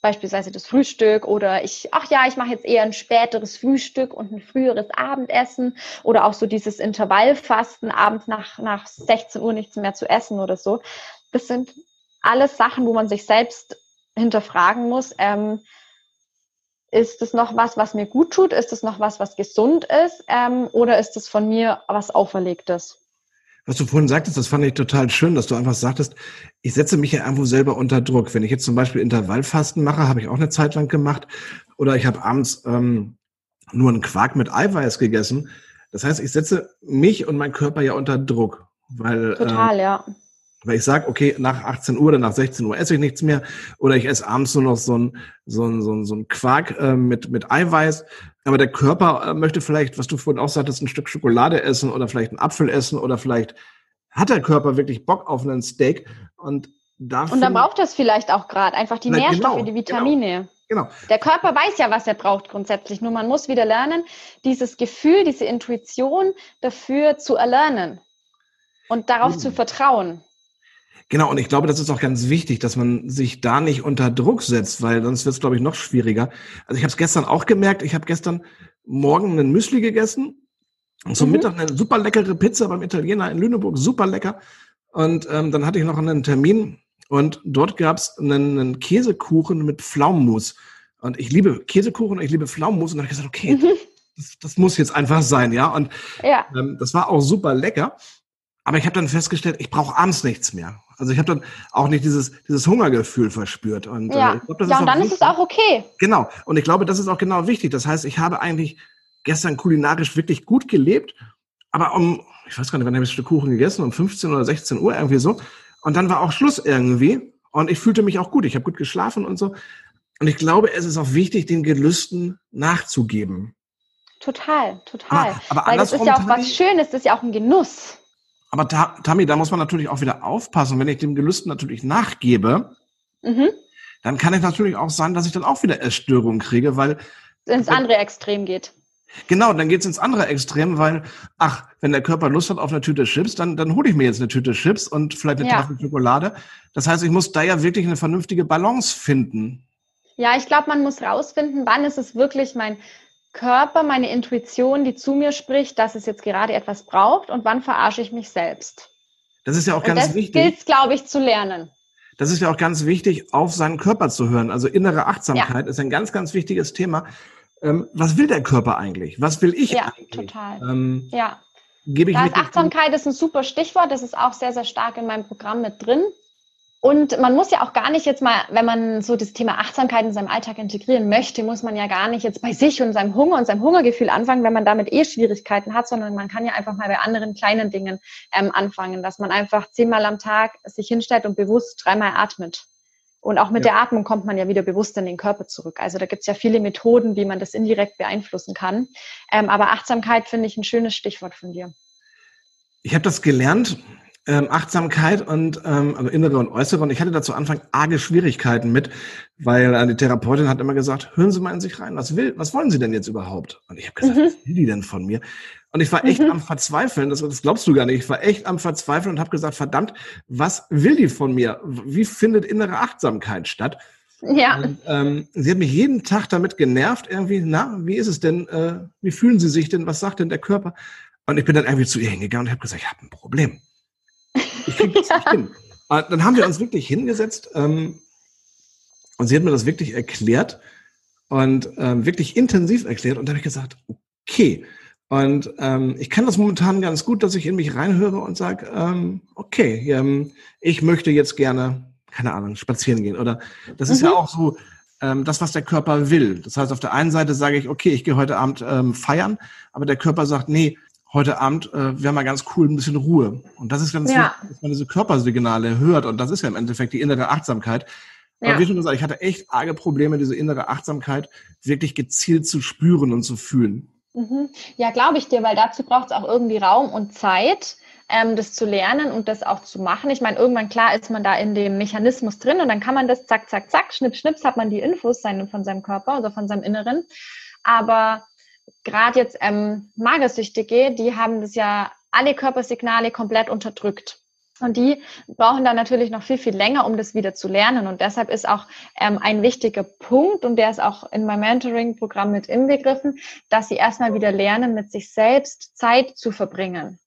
Beispielsweise das Frühstück oder ich, ach ja, ich mache jetzt eher ein späteres Frühstück und ein früheres Abendessen oder auch so dieses Intervallfasten, abends nach, nach 16 Uhr nichts mehr zu essen oder so. Das sind alles Sachen, wo man sich selbst hinterfragen muss. Ähm, ist es noch was, was mir gut tut? Ist es noch was, was gesund ist? Ähm, oder ist es von mir was Auferlegtes? Was du vorhin sagtest, das fand ich total schön, dass du einfach sagtest, ich setze mich ja irgendwo selber unter Druck. Wenn ich jetzt zum Beispiel Intervallfasten mache, habe ich auch eine Zeit lang gemacht, oder ich habe abends ähm, nur einen Quark mit Eiweiß gegessen. Das heißt, ich setze mich und meinen Körper ja unter Druck. Weil, Total, äh, ja. Weil ich sage, okay, nach 18 Uhr oder nach 16 Uhr esse ich nichts mehr. Oder ich esse abends nur noch so ein, so ein, so ein, so ein Quark äh, mit, mit Eiweiß. Aber der Körper äh, möchte vielleicht, was du vorhin auch sagtest, ein Stück Schokolade essen oder vielleicht einen Apfel essen oder vielleicht hat der Körper wirklich Bock auf einen Steak. Und, dafür, und dann braucht das vielleicht auch gerade einfach die na, Nährstoffe, genau, die Vitamine. Genau. genau. Der Körper weiß ja, was er braucht grundsätzlich. Nur man muss wieder lernen, dieses Gefühl, diese Intuition dafür zu erlernen und darauf mhm. zu vertrauen. Genau, und ich glaube, das ist auch ganz wichtig, dass man sich da nicht unter Druck setzt, weil sonst wird es, glaube ich, noch schwieriger. Also ich habe es gestern auch gemerkt, ich habe gestern morgen einen Müsli gegessen und zum mhm. Mittag eine super leckere Pizza beim Italiener in Lüneburg, super lecker. Und ähm, dann hatte ich noch einen Termin und dort gab es einen, einen, Käsekuchen mit Pflaumenmus. Und ich liebe Käsekuchen und ich liebe Pflaumenmus. Und dann habe ich gesagt, okay, mhm. das, das, muss jetzt einfach sein, ja. Und ja. Ähm, das war auch super lecker. Aber ich habe dann festgestellt, ich brauche abends nichts mehr. Also ich habe dann auch nicht dieses, dieses Hungergefühl verspürt. Und, ja, äh, glaub, ja und dann wichtig. ist es auch okay. Genau. Und ich glaube, das ist auch genau wichtig. Das heißt, ich habe eigentlich gestern kulinarisch wirklich gut gelebt. Aber um, ich weiß gar nicht, wann habe ich das Stück Kuchen gegessen? Um 15 oder 16 Uhr irgendwie so. Und dann war auch Schluss irgendwie. Und ich fühlte mich auch gut. Ich habe gut geschlafen und so. Und ich glaube, es ist auch wichtig, den Gelüsten nachzugeben. Total, total. Aber, aber Weil das ist ja auch was Schönes, das ist ja auch ein Genuss. Aber Tammy, da muss man natürlich auch wieder aufpassen. Wenn ich dem Gelüsten natürlich nachgebe, mhm. dann kann es natürlich auch sein, dass ich dann auch wieder Essstörungen kriege, weil ins andere Extrem geht. Genau, dann geht's ins andere Extrem, weil, ach, wenn der Körper Lust hat auf eine Tüte Chips, dann, dann hole ich mir jetzt eine Tüte Chips und vielleicht eine ja. Tafel Schokolade. Das heißt, ich muss da ja wirklich eine vernünftige Balance finden. Ja, ich glaube, man muss rausfinden, wann ist es wirklich mein Körper, meine Intuition, die zu mir spricht, dass es jetzt gerade etwas braucht und wann verarsche ich mich selbst. Das ist ja auch und ganz das wichtig. Das gilt, glaube ich, zu lernen. Das ist ja auch ganz wichtig, auf seinen Körper zu hören. Also innere Achtsamkeit ja. ist ein ganz, ganz wichtiges Thema. Ähm, was will der Körper eigentlich? Was will ich ja, eigentlich? Total. Ähm, ja, total. Achtsamkeit ist ein super Stichwort. Das ist auch sehr, sehr stark in meinem Programm mit drin. Und man muss ja auch gar nicht jetzt mal, wenn man so das Thema Achtsamkeit in seinem Alltag integrieren möchte, muss man ja gar nicht jetzt bei sich und seinem Hunger und seinem Hungergefühl anfangen, wenn man damit eh Schwierigkeiten hat, sondern man kann ja einfach mal bei anderen kleinen Dingen ähm, anfangen, dass man einfach zehnmal am Tag sich hinstellt und bewusst dreimal atmet. Und auch mit ja. der Atmung kommt man ja wieder bewusst in den Körper zurück. Also da gibt es ja viele Methoden, wie man das indirekt beeinflussen kann. Ähm, aber Achtsamkeit finde ich ein schönes Stichwort von dir. Ich habe das gelernt ähm, Achtsamkeit und ähm, also innere und äußere. Und ich hatte da zu Anfang arge Schwierigkeiten mit, weil äh, die Therapeutin hat immer gesagt, hören Sie mal in sich rein, was will, was wollen Sie denn jetzt überhaupt? Und ich habe gesagt, mhm. was will die denn von mir? Und ich war echt mhm. am Verzweifeln, das, das glaubst du gar nicht. Ich war echt am Verzweifeln und habe gesagt, verdammt, was will die von mir? Wie findet innere Achtsamkeit statt? Ja. Und, ähm, sie hat mich jeden Tag damit genervt, irgendwie, na, wie ist es denn, äh, wie fühlen Sie sich denn, was sagt denn der Körper? Und ich bin dann irgendwie zu ihr hingegangen und habe gesagt, ich habe ein Problem. Ich krieg das nicht hin. Dann haben wir uns wirklich hingesetzt ähm, und sie hat mir das wirklich erklärt und ähm, wirklich intensiv erklärt. Und da habe ich gesagt, okay. Und ähm, ich kann das momentan ganz gut, dass ich in mich reinhöre und sage, ähm, okay, ähm, ich möchte jetzt gerne, keine Ahnung, spazieren gehen. Oder das ist mhm. ja auch so, ähm, das, was der Körper will. Das heißt, auf der einen Seite sage ich, okay, ich gehe heute Abend ähm, feiern, aber der Körper sagt, nee, heute Abend äh, wäre mal ganz cool ein bisschen Ruhe. Und das ist ganz ja. wichtig, dass man diese Körpersignale hört. Und das ist ja im Endeffekt die innere Achtsamkeit. Aber ja. wie schon gesagt, ich hatte echt arge Probleme, diese innere Achtsamkeit wirklich gezielt zu spüren und zu fühlen. Mhm. Ja, glaube ich dir, weil dazu braucht es auch irgendwie Raum und Zeit, ähm, das zu lernen und das auch zu machen. Ich meine, irgendwann klar ist man da in dem Mechanismus drin und dann kann man das zack, zack, zack, schnipp, schnips, hat man die Infos von seinem Körper oder von seinem Inneren. Aber gerade jetzt ähm, Magersüchtige, die haben das ja alle Körpersignale komplett unterdrückt. Und die brauchen dann natürlich noch viel, viel länger, um das wieder zu lernen. Und deshalb ist auch ähm, ein wichtiger Punkt, und der ist auch in meinem Mentoring-Programm mit inbegriffen, dass sie erstmal wieder lernen, mit sich selbst Zeit zu verbringen.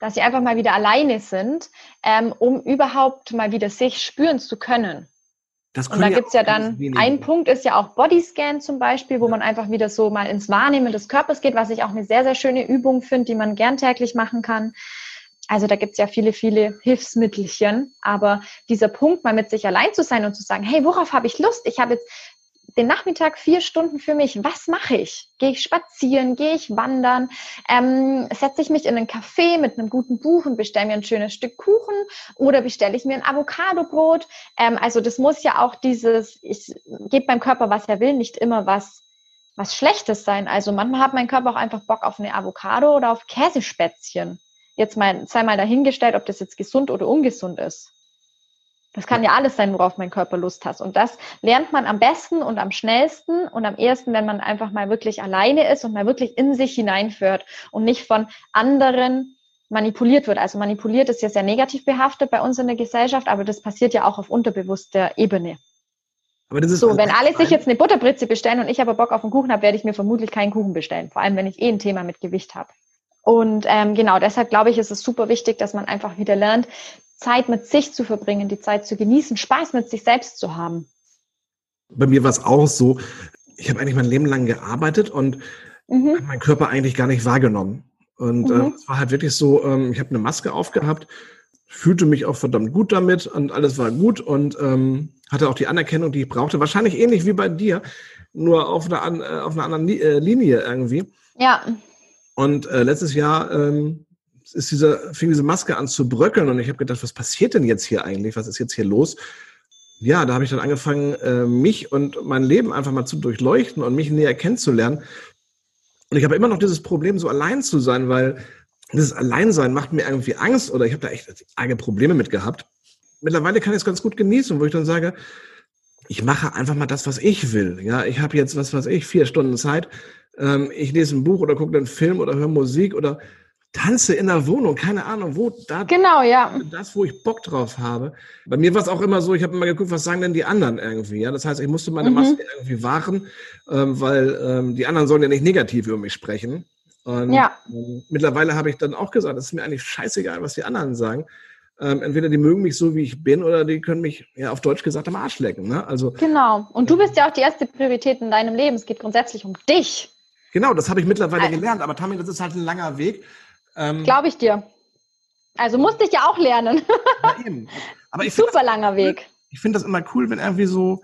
Dass sie einfach mal wieder alleine sind, ähm, um überhaupt mal wieder sich spüren zu können. Und da gibt es ja dann, ein Punkt ist ja auch Bodyscan zum Beispiel, wo man einfach wieder so mal ins Wahrnehmen des Körpers geht, was ich auch eine sehr, sehr schöne Übung finde, die man gern täglich machen kann. Also da gibt es ja viele, viele Hilfsmittelchen. Aber dieser Punkt, mal mit sich allein zu sein und zu sagen, hey, worauf habe ich Lust? Ich habe jetzt den Nachmittag vier Stunden für mich. Was mache ich? Gehe ich spazieren? Gehe ich wandern? Ähm, setze ich mich in einen Café mit einem guten Buch und bestelle mir ein schönes Stück Kuchen? Oder bestelle ich mir ein Avocadobrot? Ähm, also das muss ja auch dieses, ich gebe meinem Körper, was er will, nicht immer was was Schlechtes sein. Also manchmal hat mein Körper auch einfach Bock auf eine Avocado oder auf Käsespätzchen. Jetzt mal zweimal dahingestellt, ob das jetzt gesund oder ungesund ist. Das kann ja alles sein, worauf mein Körper Lust hat. Und das lernt man am besten und am schnellsten und am ersten, wenn man einfach mal wirklich alleine ist und mal wirklich in sich hineinführt und nicht von anderen manipuliert wird. Also manipuliert ist ja sehr negativ behaftet bei uns in der Gesellschaft, aber das passiert ja auch auf unterbewusster Ebene. Aber das ist so, wenn alle sich jetzt eine Butterbritze bestellen und ich aber Bock auf einen Kuchen habe, werde ich mir vermutlich keinen Kuchen bestellen. Vor allem, wenn ich eh ein Thema mit Gewicht habe. Und ähm, genau, deshalb glaube ich, ist es super wichtig, dass man einfach wieder lernt, Zeit mit sich zu verbringen, die Zeit zu genießen, Spaß mit sich selbst zu haben. Bei mir war es auch so, ich habe eigentlich mein Leben lang gearbeitet und mhm. habe meinen Körper eigentlich gar nicht wahrgenommen. Und äh, mhm. äh, es war halt wirklich so, ähm, ich habe eine Maske aufgehabt, fühlte mich auch verdammt gut damit und alles war gut und ähm, hatte auch die Anerkennung, die ich brauchte. Wahrscheinlich ähnlich wie bei dir, nur auf einer, äh, auf einer anderen äh, Linie irgendwie. Ja. Und äh, letztes Jahr ähm, ist diese, fing diese Maske an zu bröckeln und ich habe gedacht, was passiert denn jetzt hier eigentlich? Was ist jetzt hier los? Ja, da habe ich dann angefangen, äh, mich und mein Leben einfach mal zu durchleuchten und mich näher kennenzulernen. Und ich habe immer noch dieses Problem, so allein zu sein, weil dieses Alleinsein macht mir irgendwie Angst oder ich habe da echt arge Probleme mit gehabt. Mittlerweile kann ich es ganz gut genießen, wo ich dann sage, ich mache einfach mal das, was ich will. Ja, ich habe jetzt, was weiß ich, vier Stunden Zeit. Ähm, ich lese ein Buch oder gucke einen Film oder höre Musik oder tanze in der Wohnung, keine Ahnung, wo da. Genau, ja. Das, wo ich Bock drauf habe. Bei mir war es auch immer so, ich habe immer geguckt, was sagen denn die anderen irgendwie. Ja, das heißt, ich musste meine mhm. Maske irgendwie wahren, ähm, weil ähm, die anderen sollen ja nicht negativ über mich sprechen. Und ja. ähm, mittlerweile habe ich dann auch gesagt, es ist mir eigentlich scheißegal, was die anderen sagen. Ähm, entweder die mögen mich so, wie ich bin, oder die können mich, ja, auf Deutsch gesagt, am Arsch lecken. Ne? Also, genau. Und du bist ja auch die erste Priorität in deinem Leben. Es geht grundsätzlich um dich. Genau, das habe ich mittlerweile also, gelernt. Aber Tammy, das ist halt ein langer Weg. Ähm, Glaube ich dir. Also musste ich ja auch lernen. Aber ich Super langer Weg. Ich finde das immer cool, wenn irgendwie so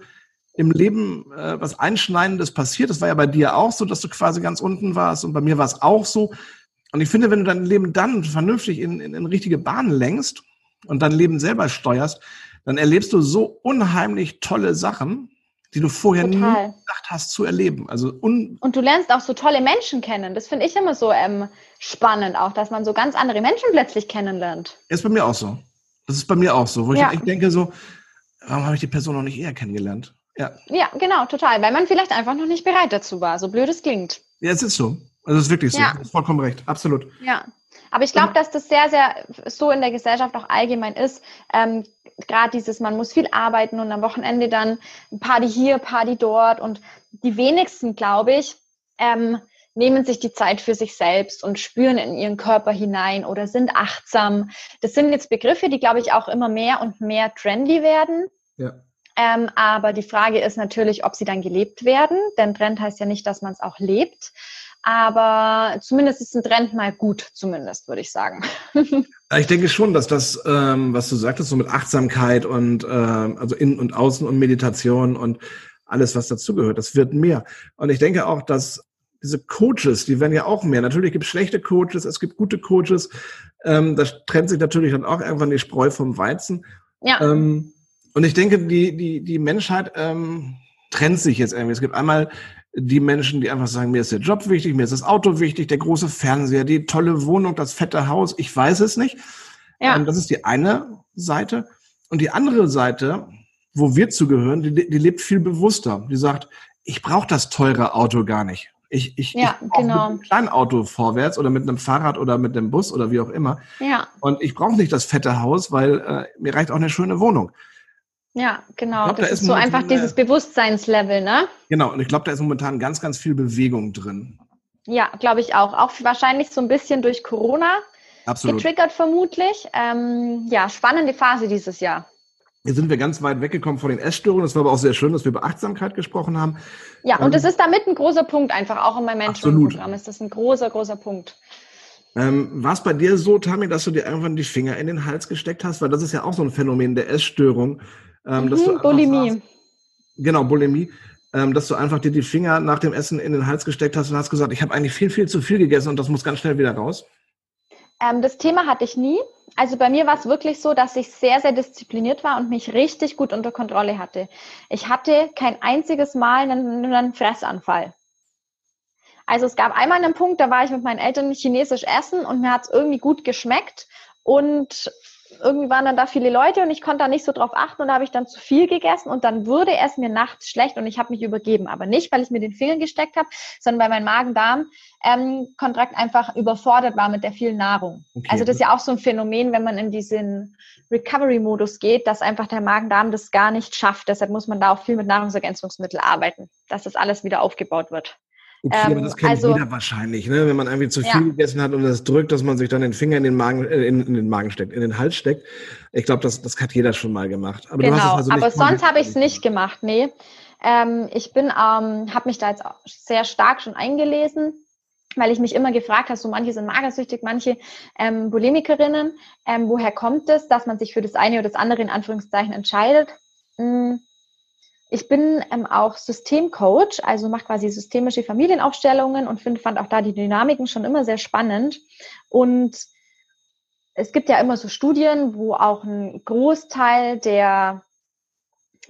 im Leben äh, was Einschneidendes passiert. Das war ja bei dir auch so, dass du quasi ganz unten warst und bei mir war es auch so. Und ich finde, wenn du dein Leben dann vernünftig in, in, in richtige Bahnen lenkst und dein Leben selber steuerst, dann erlebst du so unheimlich tolle Sachen, die du vorher Total. nie gedacht hast zu erleben. Also und du lernst auch so tolle Menschen kennen. Das finde ich immer so ähm, spannend, auch, dass man so ganz andere Menschen plötzlich kennenlernt. Ist bei mir auch so. Das ist bei mir auch so, wo ja. ich, denke so, warum habe ich die Person noch nicht eher kennengelernt? Ja. ja, genau, total. Weil man vielleicht einfach noch nicht bereit dazu war, so blöd es klingt. Ja, es ist so. Also es ist wirklich so. Ja. Du hast vollkommen recht. Absolut. Ja. Aber ich glaube, dass das sehr, sehr so in der Gesellschaft auch allgemein ist. Ähm, Gerade dieses, man muss viel arbeiten und am Wochenende dann Party hier, Party dort. Und die wenigsten, glaube ich, ähm, nehmen sich die Zeit für sich selbst und spüren in ihren Körper hinein oder sind achtsam. Das sind jetzt Begriffe, die, glaube ich, auch immer mehr und mehr trendy werden. Ja. Ähm, aber die Frage ist natürlich, ob sie dann gelebt werden, denn Trend heißt ja nicht, dass man es auch lebt. Aber zumindest ist ein Trend mal gut, zumindest, würde ich sagen. Ich denke schon, dass das, ähm, was du sagtest, so mit Achtsamkeit und ähm, also Innen und Außen und Meditation und alles, was dazugehört, das wird mehr. Und ich denke auch, dass diese Coaches, die werden ja auch mehr. Natürlich gibt es schlechte Coaches, es gibt gute Coaches. Ähm, das trennt sich natürlich dann auch irgendwann die Spreu vom Weizen. Ja. Ähm, und ich denke, die, die, die Menschheit ähm, trennt sich jetzt irgendwie. Es gibt einmal die Menschen, die einfach sagen, mir ist der Job wichtig, mir ist das Auto wichtig, der große Fernseher, die tolle Wohnung, das fette Haus, ich weiß es nicht. Ja. Ähm, das ist die eine Seite. Und die andere Seite, wo wir zugehören, die, die lebt viel bewusster. Die sagt, ich brauche das teure Auto gar nicht. Ich, ich, ja, ich genau. mit einem kleinen Auto vorwärts oder mit einem Fahrrad oder mit einem Bus oder wie auch immer. Ja. Und ich brauche nicht das fette Haus, weil äh, mir reicht auch eine schöne Wohnung. Ja, genau. Glaub, das da ist, so einfach dieses Bewusstseinslevel, ne? Genau, und ich glaube, da ist momentan ganz, ganz viel Bewegung drin. Ja, glaube ich auch. Auch wahrscheinlich so ein bisschen durch Corona Absolut. getriggert vermutlich. Ähm, ja, spannende Phase dieses Jahr. Jetzt sind wir ganz weit weggekommen von den Essstörungen. Das war aber auch sehr schön, dass wir über Achtsamkeit gesprochen haben. Ja, und ähm, das ist damit ein großer Punkt einfach. Auch in meinem Mentoring-Programm ist das ein großer, großer Punkt. Ähm, war es bei dir so, Tami, dass du dir irgendwann die Finger in den Hals gesteckt hast? Weil das ist ja auch so ein Phänomen der Essstörung. Ähm, mhm, dass du Bulimie. Sagst, genau, Bulimie. Ähm, dass du einfach dir die Finger nach dem Essen in den Hals gesteckt hast und hast gesagt, ich habe eigentlich viel, viel zu viel gegessen und das muss ganz schnell wieder raus. Ähm, das Thema hatte ich nie. Also bei mir war es wirklich so, dass ich sehr, sehr diszipliniert war und mich richtig gut unter Kontrolle hatte. Ich hatte kein einziges Mal einen, einen Fressanfall. Also es gab einmal einen Punkt, da war ich mit meinen Eltern chinesisch essen und mir hat es irgendwie gut geschmeckt und irgendwie waren dann da viele Leute und ich konnte da nicht so drauf achten und da habe ich dann zu viel gegessen und dann wurde es mir nachts schlecht und ich habe mich übergeben. Aber nicht, weil ich mir den Fingern gesteckt habe, sondern weil mein Magen-Darm-Kontrakt ähm, einfach überfordert war mit der vielen Nahrung. Okay. Also das ist ja auch so ein Phänomen, wenn man in diesen Recovery-Modus geht, dass einfach der Magen-Darm das gar nicht schafft. Deshalb muss man da auch viel mit Nahrungsergänzungsmitteln arbeiten, dass das alles wieder aufgebaut wird. Okay, ähm, aber das kennt also, jeder wahrscheinlich, ne? Wenn man irgendwie zu viel ja. gegessen hat und das drückt, dass man sich dann den Finger in den Magen, äh, in, in, den Magen steckt, in den Hals steckt. Ich glaube, das, das hat jeder schon mal gemacht. Aber genau, also aber sonst habe ich es nicht gemacht, nee. Ähm, ich bin, ähm, habe mich da jetzt sehr stark schon eingelesen weil ich mich immer gefragt habe, so manche sind magersüchtig, manche ähm, Bulimikerinnen, ähm, woher kommt es, dass man sich für das eine oder das andere in Anführungszeichen entscheidet? Hm, ich bin ähm, auch Systemcoach, also mache quasi systemische Familienaufstellungen und find, fand auch da die Dynamiken schon immer sehr spannend. Und es gibt ja immer so Studien, wo auch ein Großteil der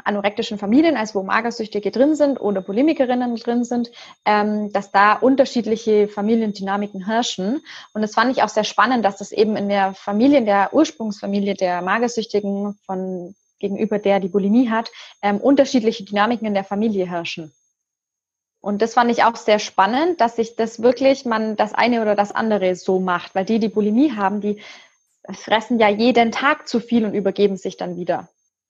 anorektischen Familien, also wo Magersüchtige drin sind oder Bulimikerinnen drin sind, ähm, dass da unterschiedliche Familiendynamiken herrschen. Und das fand ich auch sehr spannend, dass das eben in der Familie, in der Ursprungsfamilie der Magersüchtigen von gegenüber der die Bulimie hat, ähm, unterschiedliche Dynamiken in der Familie herrschen. Und das fand ich auch sehr spannend, dass sich das wirklich man das eine oder das andere so macht, weil die, die Bulimie haben, die fressen ja jeden Tag zu viel und übergeben sich dann wieder.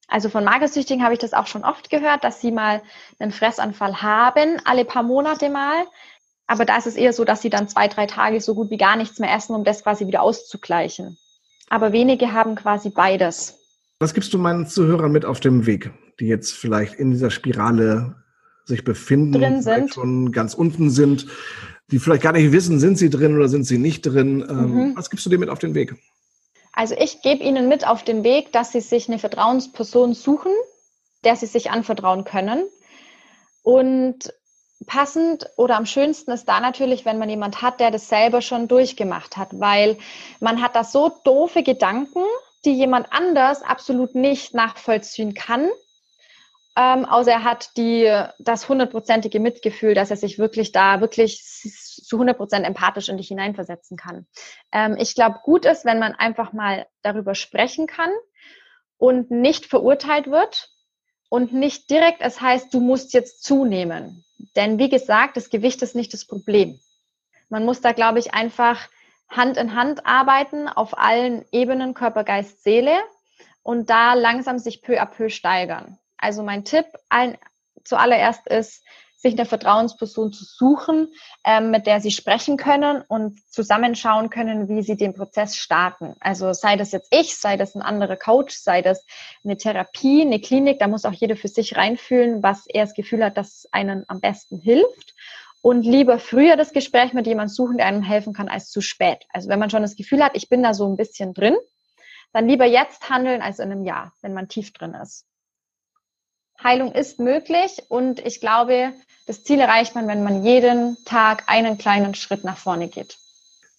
Also von Magersüchtigen habe ich das auch schon oft gehört, dass sie mal einen Fressanfall haben, alle paar Monate mal. Aber da ist es eher so, dass sie dann zwei, drei Tage so gut wie gar nichts mehr essen, um das quasi wieder auszugleichen. Aber wenige haben quasi beides. Was gibst du meinen Zuhörern mit auf dem Weg, die jetzt vielleicht in dieser Spirale sich befinden, drin sind. schon ganz unten sind, die vielleicht gar nicht wissen, sind sie drin oder sind sie nicht drin? Ähm, mhm. Was gibst du dir mit auf den Weg? Also ich gebe Ihnen mit auf den Weg, dass Sie sich eine Vertrauensperson suchen, der Sie sich anvertrauen können. Und passend oder am schönsten ist da natürlich, wenn man jemand hat, der das selber schon durchgemacht hat, weil man hat da so doofe Gedanken, die jemand anders absolut nicht nachvollziehen kann, ähm, außer er hat die, das hundertprozentige Mitgefühl, dass er sich wirklich da wirklich zu 100 Prozent empathisch in dich hineinversetzen kann. Ähm, ich glaube, gut ist, wenn man einfach mal darüber sprechen kann und nicht verurteilt wird und nicht direkt, es heißt, du musst jetzt zunehmen. Denn wie gesagt, das Gewicht ist nicht das Problem. Man muss da, glaube ich, einfach Hand in Hand arbeiten auf allen Ebenen, Körper, Geist, Seele und da langsam sich peu à peu steigern. Also mein Tipp allen, zuallererst ist, sich eine Vertrauensperson zu suchen, ähm, mit der sie sprechen können und zusammenschauen können, wie sie den Prozess starten. Also sei das jetzt ich, sei das ein anderer Coach, sei das eine Therapie, eine Klinik, da muss auch jeder für sich reinfühlen, was er das Gefühl hat, dass einen am besten hilft und lieber früher das Gespräch mit jemandem suchen, der einem helfen kann, als zu spät. Also wenn man schon das Gefühl hat, ich bin da so ein bisschen drin, dann lieber jetzt handeln als in einem Jahr, wenn man tief drin ist. Heilung ist möglich und ich glaube, das Ziel erreicht man, wenn man jeden Tag einen kleinen Schritt nach vorne geht.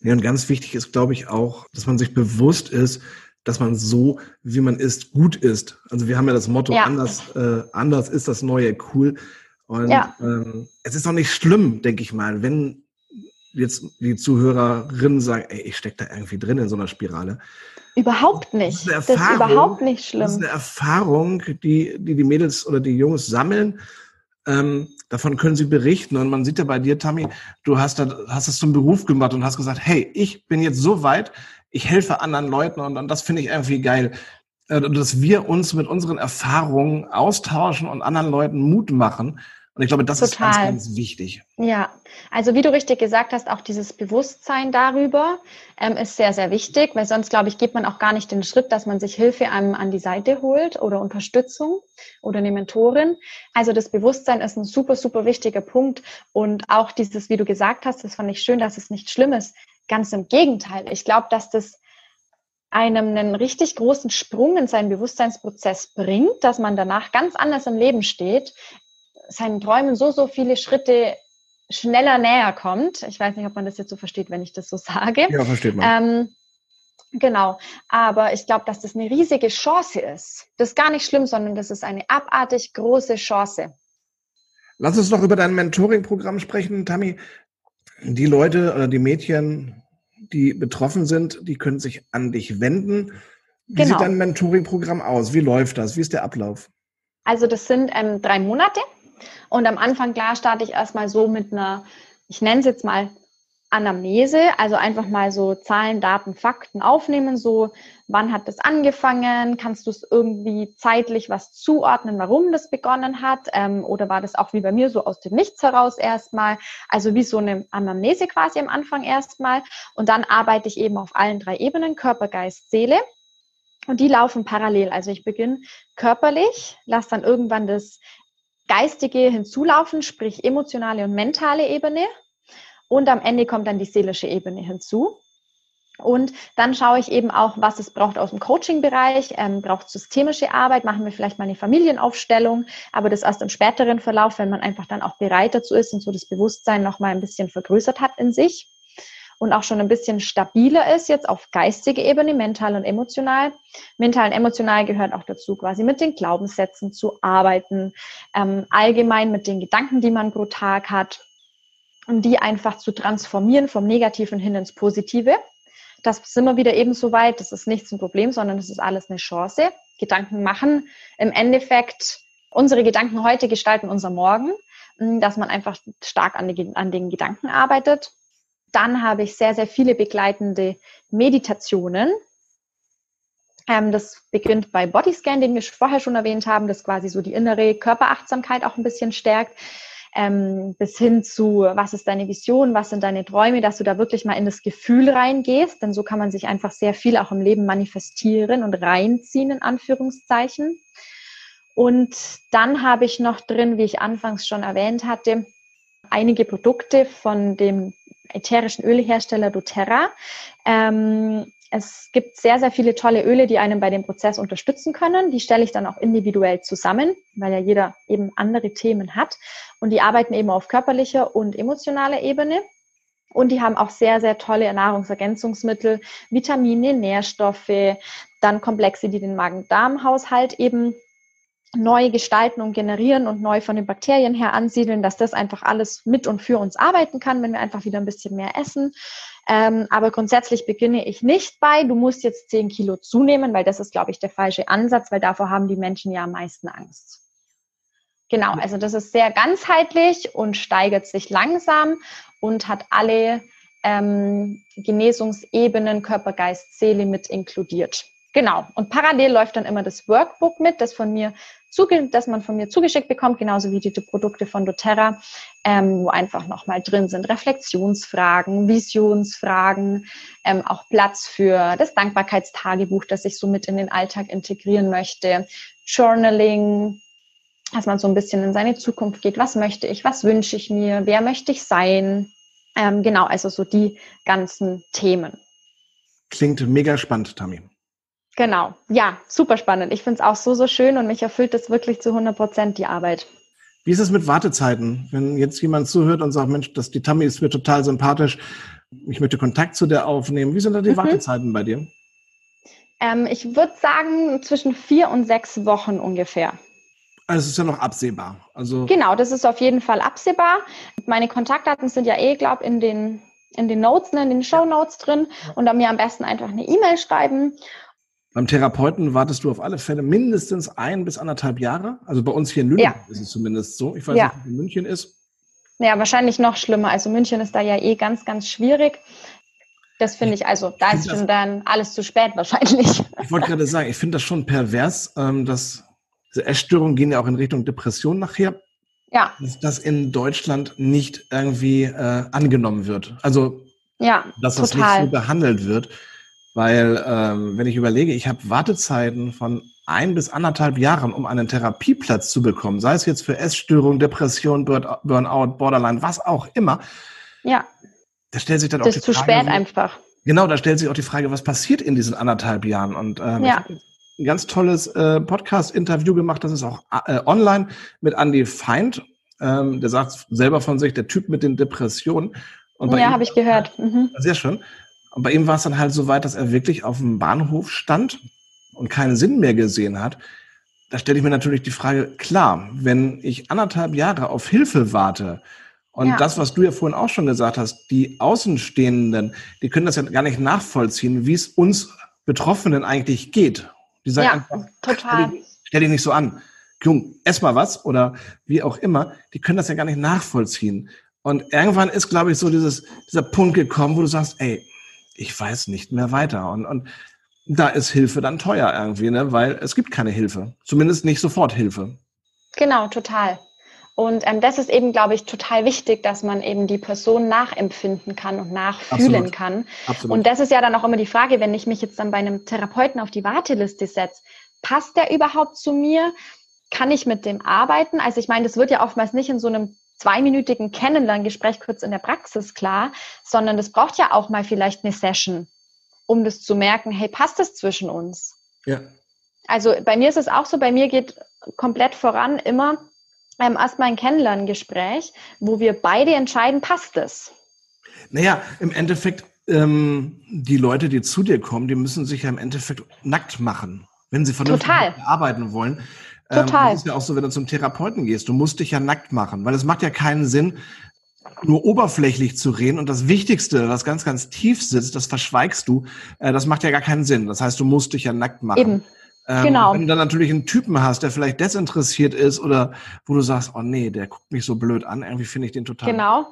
Ja, und ganz wichtig ist, glaube ich, auch, dass man sich bewusst ist, dass man so, wie man ist, gut ist. Also wir haben ja das Motto, ja. anders, äh, anders ist das neue cool. Und ja. ähm, es ist auch nicht schlimm, denke ich mal, wenn jetzt die Zuhörerinnen sagen, ey, ich stecke da irgendwie drin in so einer Spirale. Überhaupt nicht. Das ist, das ist überhaupt nicht schlimm. Das ist eine Erfahrung, die die, die Mädels oder die Jungs sammeln. Ähm, davon können sie berichten. Und man sieht ja bei dir, Tammy, du hast, da, hast es zum Beruf gemacht und hast gesagt, hey, ich bin jetzt so weit, ich helfe anderen Leuten und, und das finde ich irgendwie geil. Äh, dass wir uns mit unseren Erfahrungen austauschen und anderen Leuten Mut machen. Und ich glaube, das Total. ist ganz, ganz wichtig. Ja, also wie du richtig gesagt hast, auch dieses Bewusstsein darüber ähm, ist sehr, sehr wichtig, weil sonst, glaube ich, geht man auch gar nicht den Schritt, dass man sich Hilfe einem an die Seite holt oder Unterstützung oder eine Mentorin. Also das Bewusstsein ist ein super, super wichtiger Punkt. Und auch dieses, wie du gesagt hast, das fand ich schön, dass es nicht schlimm ist. Ganz im Gegenteil. Ich glaube, dass das einem einen richtig großen Sprung in seinen Bewusstseinsprozess bringt, dass man danach ganz anders im Leben steht, seinen Träumen so, so viele Schritte schneller näher kommt. Ich weiß nicht, ob man das jetzt so versteht, wenn ich das so sage. Ja, versteht man. Ähm, genau. Aber ich glaube, dass das eine riesige Chance ist. Das ist gar nicht schlimm, sondern das ist eine abartig große Chance. Lass uns noch über dein Mentoring-Programm sprechen, Tammy. Die Leute oder die Mädchen, die betroffen sind, die können sich an dich wenden. Wie genau. sieht dein Mentoring-Programm aus? Wie läuft das? Wie ist der Ablauf? Also das sind ähm, drei Monate. Und am Anfang, klar, starte ich erstmal so mit einer, ich nenne es jetzt mal Anamnese, also einfach mal so Zahlen, Daten, Fakten aufnehmen, so wann hat das angefangen, kannst du es irgendwie zeitlich was zuordnen, warum das begonnen hat ähm, oder war das auch wie bei mir so aus dem Nichts heraus erstmal, also wie so eine Anamnese quasi am Anfang erstmal. Und dann arbeite ich eben auf allen drei Ebenen, Körper, Geist, Seele. Und die laufen parallel, also ich beginne körperlich, lasse dann irgendwann das geistige hinzulaufen, sprich emotionale und mentale Ebene. Und am Ende kommt dann die seelische Ebene hinzu. Und dann schaue ich eben auch, was es braucht aus dem Coaching-Bereich. Ähm, braucht systemische Arbeit, machen wir vielleicht mal eine Familienaufstellung, aber das erst im späteren Verlauf, wenn man einfach dann auch bereit dazu ist und so das Bewusstsein nochmal ein bisschen vergrößert hat in sich und auch schon ein bisschen stabiler ist, jetzt auf geistige Ebene, mental und emotional. Mental und emotional gehört auch dazu, quasi mit den Glaubenssätzen zu arbeiten, ähm, allgemein mit den Gedanken, die man pro Tag hat, um die einfach zu transformieren vom Negativen hin ins Positive. Das sind wir wieder eben so weit. Das ist nichts ein Problem, sondern das ist alles eine Chance. Gedanken machen. Im Endeffekt, unsere Gedanken heute gestalten unser Morgen, dass man einfach stark an, die, an den Gedanken arbeitet dann habe ich sehr, sehr viele begleitende Meditationen. Ähm, das beginnt bei Bodyscan, den wir vorher schon erwähnt haben, das quasi so die innere Körperachtsamkeit auch ein bisschen stärkt. Ähm, bis hin zu, was ist deine Vision, was sind deine Träume, dass du da wirklich mal in das Gefühl reingehst, denn so kann man sich einfach sehr viel auch im Leben manifestieren und reinziehen, in Anführungszeichen. Und dann habe ich noch drin, wie ich anfangs schon erwähnt hatte, einige Produkte von dem ätherischen Ölhersteller doTERRA. Ähm, es gibt sehr, sehr viele tolle Öle, die einem bei dem Prozess unterstützen können. Die stelle ich dann auch individuell zusammen, weil ja jeder eben andere Themen hat. Und die arbeiten eben auf körperlicher und emotionaler Ebene. Und die haben auch sehr, sehr tolle Nahrungsergänzungsmittel, Vitamine, Nährstoffe, dann Komplexe, die den Magen-Darm-Haushalt eben neu gestalten und generieren und neu von den Bakterien her ansiedeln, dass das einfach alles mit und für uns arbeiten kann, wenn wir einfach wieder ein bisschen mehr essen. Ähm, aber grundsätzlich beginne ich nicht bei, du musst jetzt 10 Kilo zunehmen, weil das ist, glaube ich, der falsche Ansatz, weil davor haben die Menschen ja am meisten Angst. Genau, also das ist sehr ganzheitlich und steigert sich langsam und hat alle ähm, Genesungsebenen, Körper, Geist, Seele mit inkludiert. Genau. Und parallel läuft dann immer das Workbook mit, das von mir zuge das man von mir zugeschickt bekommt, genauso wie die, die Produkte von doTERRA, ähm, wo einfach nochmal drin sind Reflexionsfragen, Visionsfragen, ähm, auch Platz für das Dankbarkeitstagebuch, das ich so mit in den Alltag integrieren möchte, Journaling, dass man so ein bisschen in seine Zukunft geht. Was möchte ich? Was wünsche ich mir? Wer möchte ich sein? Ähm, genau, also so die ganzen Themen. Klingt mega spannend, Tammy. Genau, ja, super spannend. Ich finde es auch so, so schön und mich erfüllt es wirklich zu 100 Prozent die Arbeit. Wie ist es mit Wartezeiten? Wenn jetzt jemand zuhört und sagt, Mensch, das, die Tammy ist mir total sympathisch, ich möchte Kontakt zu der aufnehmen. Wie sind da die mhm. Wartezeiten bei dir? Ähm, ich würde sagen zwischen vier und sechs Wochen ungefähr. Also es ist ja noch absehbar. Also genau, das ist auf jeden Fall absehbar. Meine Kontaktdaten sind ja eh, glaube in den in den Notes, ne, in den Show Notes drin und dann mir am besten einfach eine E-Mail schreiben beim Therapeuten wartest du auf alle Fälle mindestens ein bis anderthalb Jahre. Also bei uns hier in Lüneburg ja. ist es zumindest so. Ich weiß ja. nicht, wie in München ist. Ja, wahrscheinlich noch schlimmer. Also München ist da ja eh ganz, ganz schwierig. Das finde ich, also da ist schon dann alles zu spät wahrscheinlich. Ich wollte gerade sagen, ich finde das schon pervers, ähm, dass diese Essstörungen gehen ja auch in Richtung Depression nachher. ja. dass das in Deutschland nicht irgendwie äh, angenommen wird. Also, ja, dass das total. nicht so behandelt wird. Weil, ähm, wenn ich überlege, ich habe Wartezeiten von ein bis anderthalb Jahren, um einen Therapieplatz zu bekommen, sei es jetzt für Essstörung, Depression, Burnout, Borderline, was auch immer. Ja. Da stellt sich dann das auch die ist zu Frage, spät einfach. Genau, da stellt sich auch die Frage, was passiert in diesen anderthalb Jahren? Und ähm, ja. ein ganz tolles äh, Podcast-Interview gemacht, das ist auch äh, online mit Andy Feind. Ähm, der sagt selber von sich, der Typ mit den Depressionen. ja, habe ich gehört. Mhm. Sehr schön. Und bei ihm war es dann halt so weit, dass er wirklich auf dem Bahnhof stand und keinen Sinn mehr gesehen hat. Da stelle ich mir natürlich die Frage, klar, wenn ich anderthalb Jahre auf Hilfe warte und ja. das, was du ja vorhin auch schon gesagt hast, die Außenstehenden, die können das ja gar nicht nachvollziehen, wie es uns Betroffenen eigentlich geht. Die sagen ja, einfach, total. Stell, dich, stell dich nicht so an. Jung, ess mal was oder wie auch immer. Die können das ja gar nicht nachvollziehen. Und irgendwann ist, glaube ich, so dieses, dieser Punkt gekommen, wo du sagst, ey, ich weiß nicht mehr weiter. Und, und da ist Hilfe dann teuer irgendwie, ne? weil es gibt keine Hilfe. Zumindest nicht sofort Hilfe. Genau, total. Und ähm, das ist eben, glaube ich, total wichtig, dass man eben die Person nachempfinden kann und nachfühlen Absolut. kann. Absolut. Und das ist ja dann auch immer die Frage, wenn ich mich jetzt dann bei einem Therapeuten auf die Warteliste setze, passt der überhaupt zu mir? Kann ich mit dem arbeiten? Also ich meine, das wird ja oftmals nicht in so einem zweiminütigen Kennenlerngespräch kurz in der Praxis klar, sondern das braucht ja auch mal vielleicht eine Session, um das zu merken, hey, passt das zwischen uns? Ja. Also bei mir ist es auch so, bei mir geht komplett voran immer ähm, erstmal ein Kennenlerngespräch, wo wir beide entscheiden, passt es? Naja, im Endeffekt, ähm, die Leute, die zu dir kommen, die müssen sich ja im Endeffekt nackt machen, wenn sie vernünftig Total. arbeiten wollen. Total. Ähm, das ist ja auch so, wenn du zum Therapeuten gehst. Du musst dich ja nackt machen, weil es macht ja keinen Sinn, nur oberflächlich zu reden. Und das Wichtigste, was ganz, ganz tief sitzt, das verschweigst du. Äh, das macht ja gar keinen Sinn. Das heißt, du musst dich ja nackt machen. Eben. Ähm, genau. Wenn du dann natürlich einen Typen hast, der vielleicht desinteressiert ist oder wo du sagst, oh nee, der guckt mich so blöd an, irgendwie finde ich den total. Genau.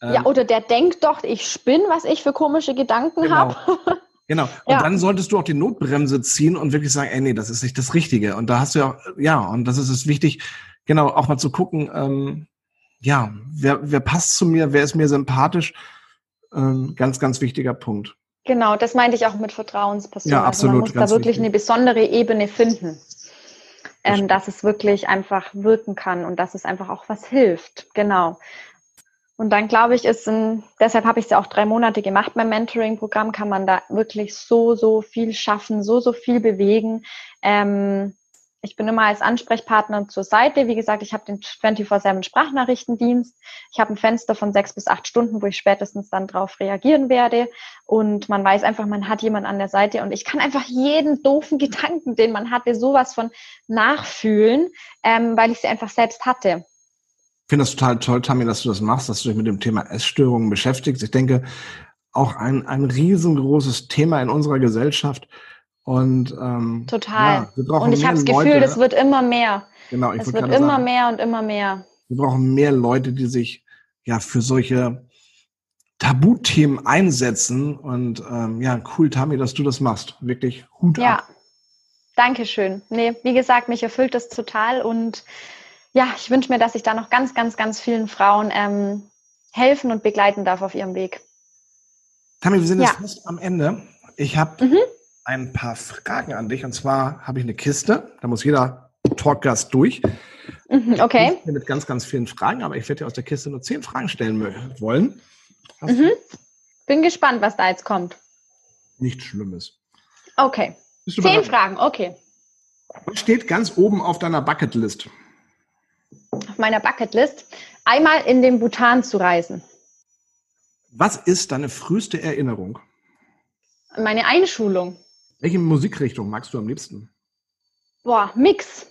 Ähm, ja, oder der denkt doch, ich spinne, was ich für komische Gedanken genau. habe. Genau. Und ja. dann solltest du auch die Notbremse ziehen und wirklich sagen, ey, nee, das ist nicht das Richtige. Und da hast du ja, ja, und das ist es wichtig, genau, auch mal zu gucken, ähm, ja, wer, wer passt zu mir, wer ist mir sympathisch? Ähm, ganz, ganz wichtiger Punkt. Genau, das meinte ich auch mit Vertrauenspersonen. Ja, absolut. Also man muss da wirklich wichtig. eine besondere Ebene finden, ähm, dass es wirklich einfach wirken kann und dass es einfach auch was hilft. Genau. Und dann glaube ich, ist ein, deshalb habe ich es ja auch drei Monate gemacht beim Mentoring-Programm, kann man da wirklich so, so viel schaffen, so, so viel bewegen. Ähm, ich bin immer als Ansprechpartner zur Seite. Wie gesagt, ich habe den 24-7 Sprachnachrichtendienst. Ich habe ein Fenster von sechs bis acht Stunden, wo ich spätestens dann drauf reagieren werde. Und man weiß einfach, man hat jemand an der Seite und ich kann einfach jeden doofen Gedanken, den man hatte, sowas von nachfühlen, ähm, weil ich sie einfach selbst hatte. Ich finde das total toll, Tammy, dass du das machst, dass du dich mit dem Thema Essstörungen beschäftigst. Ich denke, auch ein, ein riesengroßes Thema in unserer Gesellschaft. Und ähm, total. Ja, und ich habe das Gefühl, es wird immer mehr. Genau, ich es wird immer sagen, mehr und immer mehr. Wir brauchen mehr Leute, die sich ja für solche Tabuthemen einsetzen. Und ähm, ja, cool, Tammy, dass du das machst. Wirklich Hut ja. ab. Dankeschön. Nee, wie gesagt, mich erfüllt das total und ja, ich wünsche mir, dass ich da noch ganz, ganz, ganz vielen Frauen ähm, helfen und begleiten darf auf ihrem Weg. Tammy, wir sind ja. jetzt fast am Ende. Ich habe mhm. ein paar Fragen an dich. Und zwar habe ich eine Kiste. Da muss jeder Talkgast durch. Mhm, okay. Mit ganz, ganz vielen Fragen. Aber ich werde dir aus der Kiste nur zehn Fragen stellen wollen. Mhm. Bin gespannt, was da jetzt kommt. Nichts Schlimmes. Okay. Zehn Fragen, okay. Was steht ganz oben auf deiner Bucketlist? Auf meiner Bucketlist, einmal in den Bhutan zu reisen. Was ist deine früheste Erinnerung? Meine Einschulung. Welche Musikrichtung magst du am liebsten? Boah, Mix.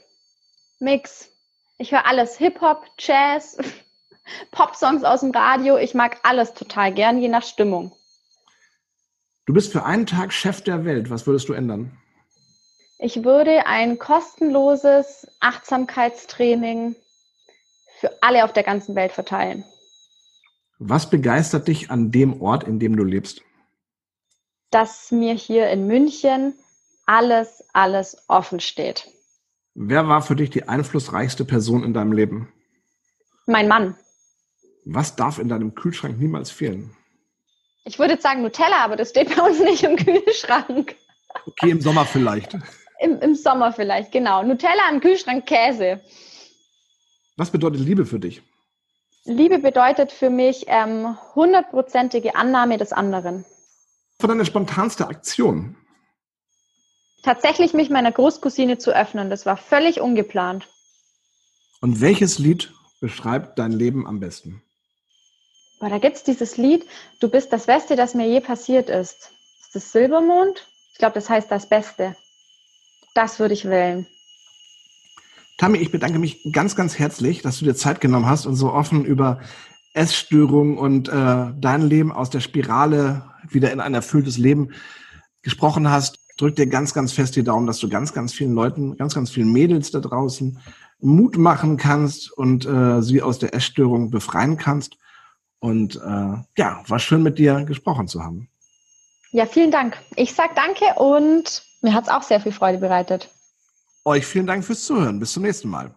Mix. Ich höre alles. Hip-Hop, Jazz, Pop-Songs aus dem Radio. Ich mag alles total gern, je nach Stimmung. Du bist für einen Tag Chef der Welt. Was würdest du ändern? Ich würde ein kostenloses Achtsamkeitstraining für alle auf der ganzen Welt verteilen. Was begeistert dich an dem Ort, in dem du lebst? Dass mir hier in München alles, alles offen steht. Wer war für dich die einflussreichste Person in deinem Leben? Mein Mann. Was darf in deinem Kühlschrank niemals fehlen? Ich würde jetzt sagen Nutella, aber das steht bei uns nicht im Kühlschrank. Okay, im Sommer vielleicht. Im, Im Sommer vielleicht, genau. Nutella im Kühlschrank, Käse. Was bedeutet Liebe für dich? Liebe bedeutet für mich ähm, hundertprozentige Annahme des anderen. Was war deine spontanste Aktion? Tatsächlich mich meiner Großcousine zu öffnen. Das war völlig ungeplant. Und welches Lied beschreibt dein Leben am besten? Boah, da gibt's dieses Lied, Du bist das Beste, das mir je passiert ist. Ist das Silbermond? Ich glaube, das heißt das Beste. Das würde ich wählen. Tammy, ich bedanke mich ganz, ganz herzlich, dass du dir Zeit genommen hast und so offen über Essstörungen und äh, dein Leben aus der Spirale wieder in ein erfülltes Leben gesprochen hast. Drück dir ganz, ganz fest die Daumen, dass du ganz, ganz vielen Leuten, ganz, ganz vielen Mädels da draußen Mut machen kannst und äh, sie aus der Essstörung befreien kannst. Und äh, ja, war schön mit dir gesprochen zu haben. Ja, vielen Dank. Ich sag danke und mir hat es auch sehr viel Freude bereitet. Euch vielen Dank fürs Zuhören. Bis zum nächsten Mal.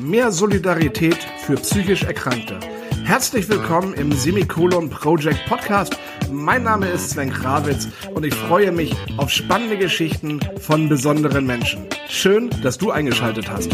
Mehr Solidarität für psychisch Erkrankte. Herzlich willkommen im Semikolon Project Podcast. Mein Name ist Sven Krawitz und ich freue mich auf spannende Geschichten von besonderen Menschen. Schön, dass du eingeschaltet hast.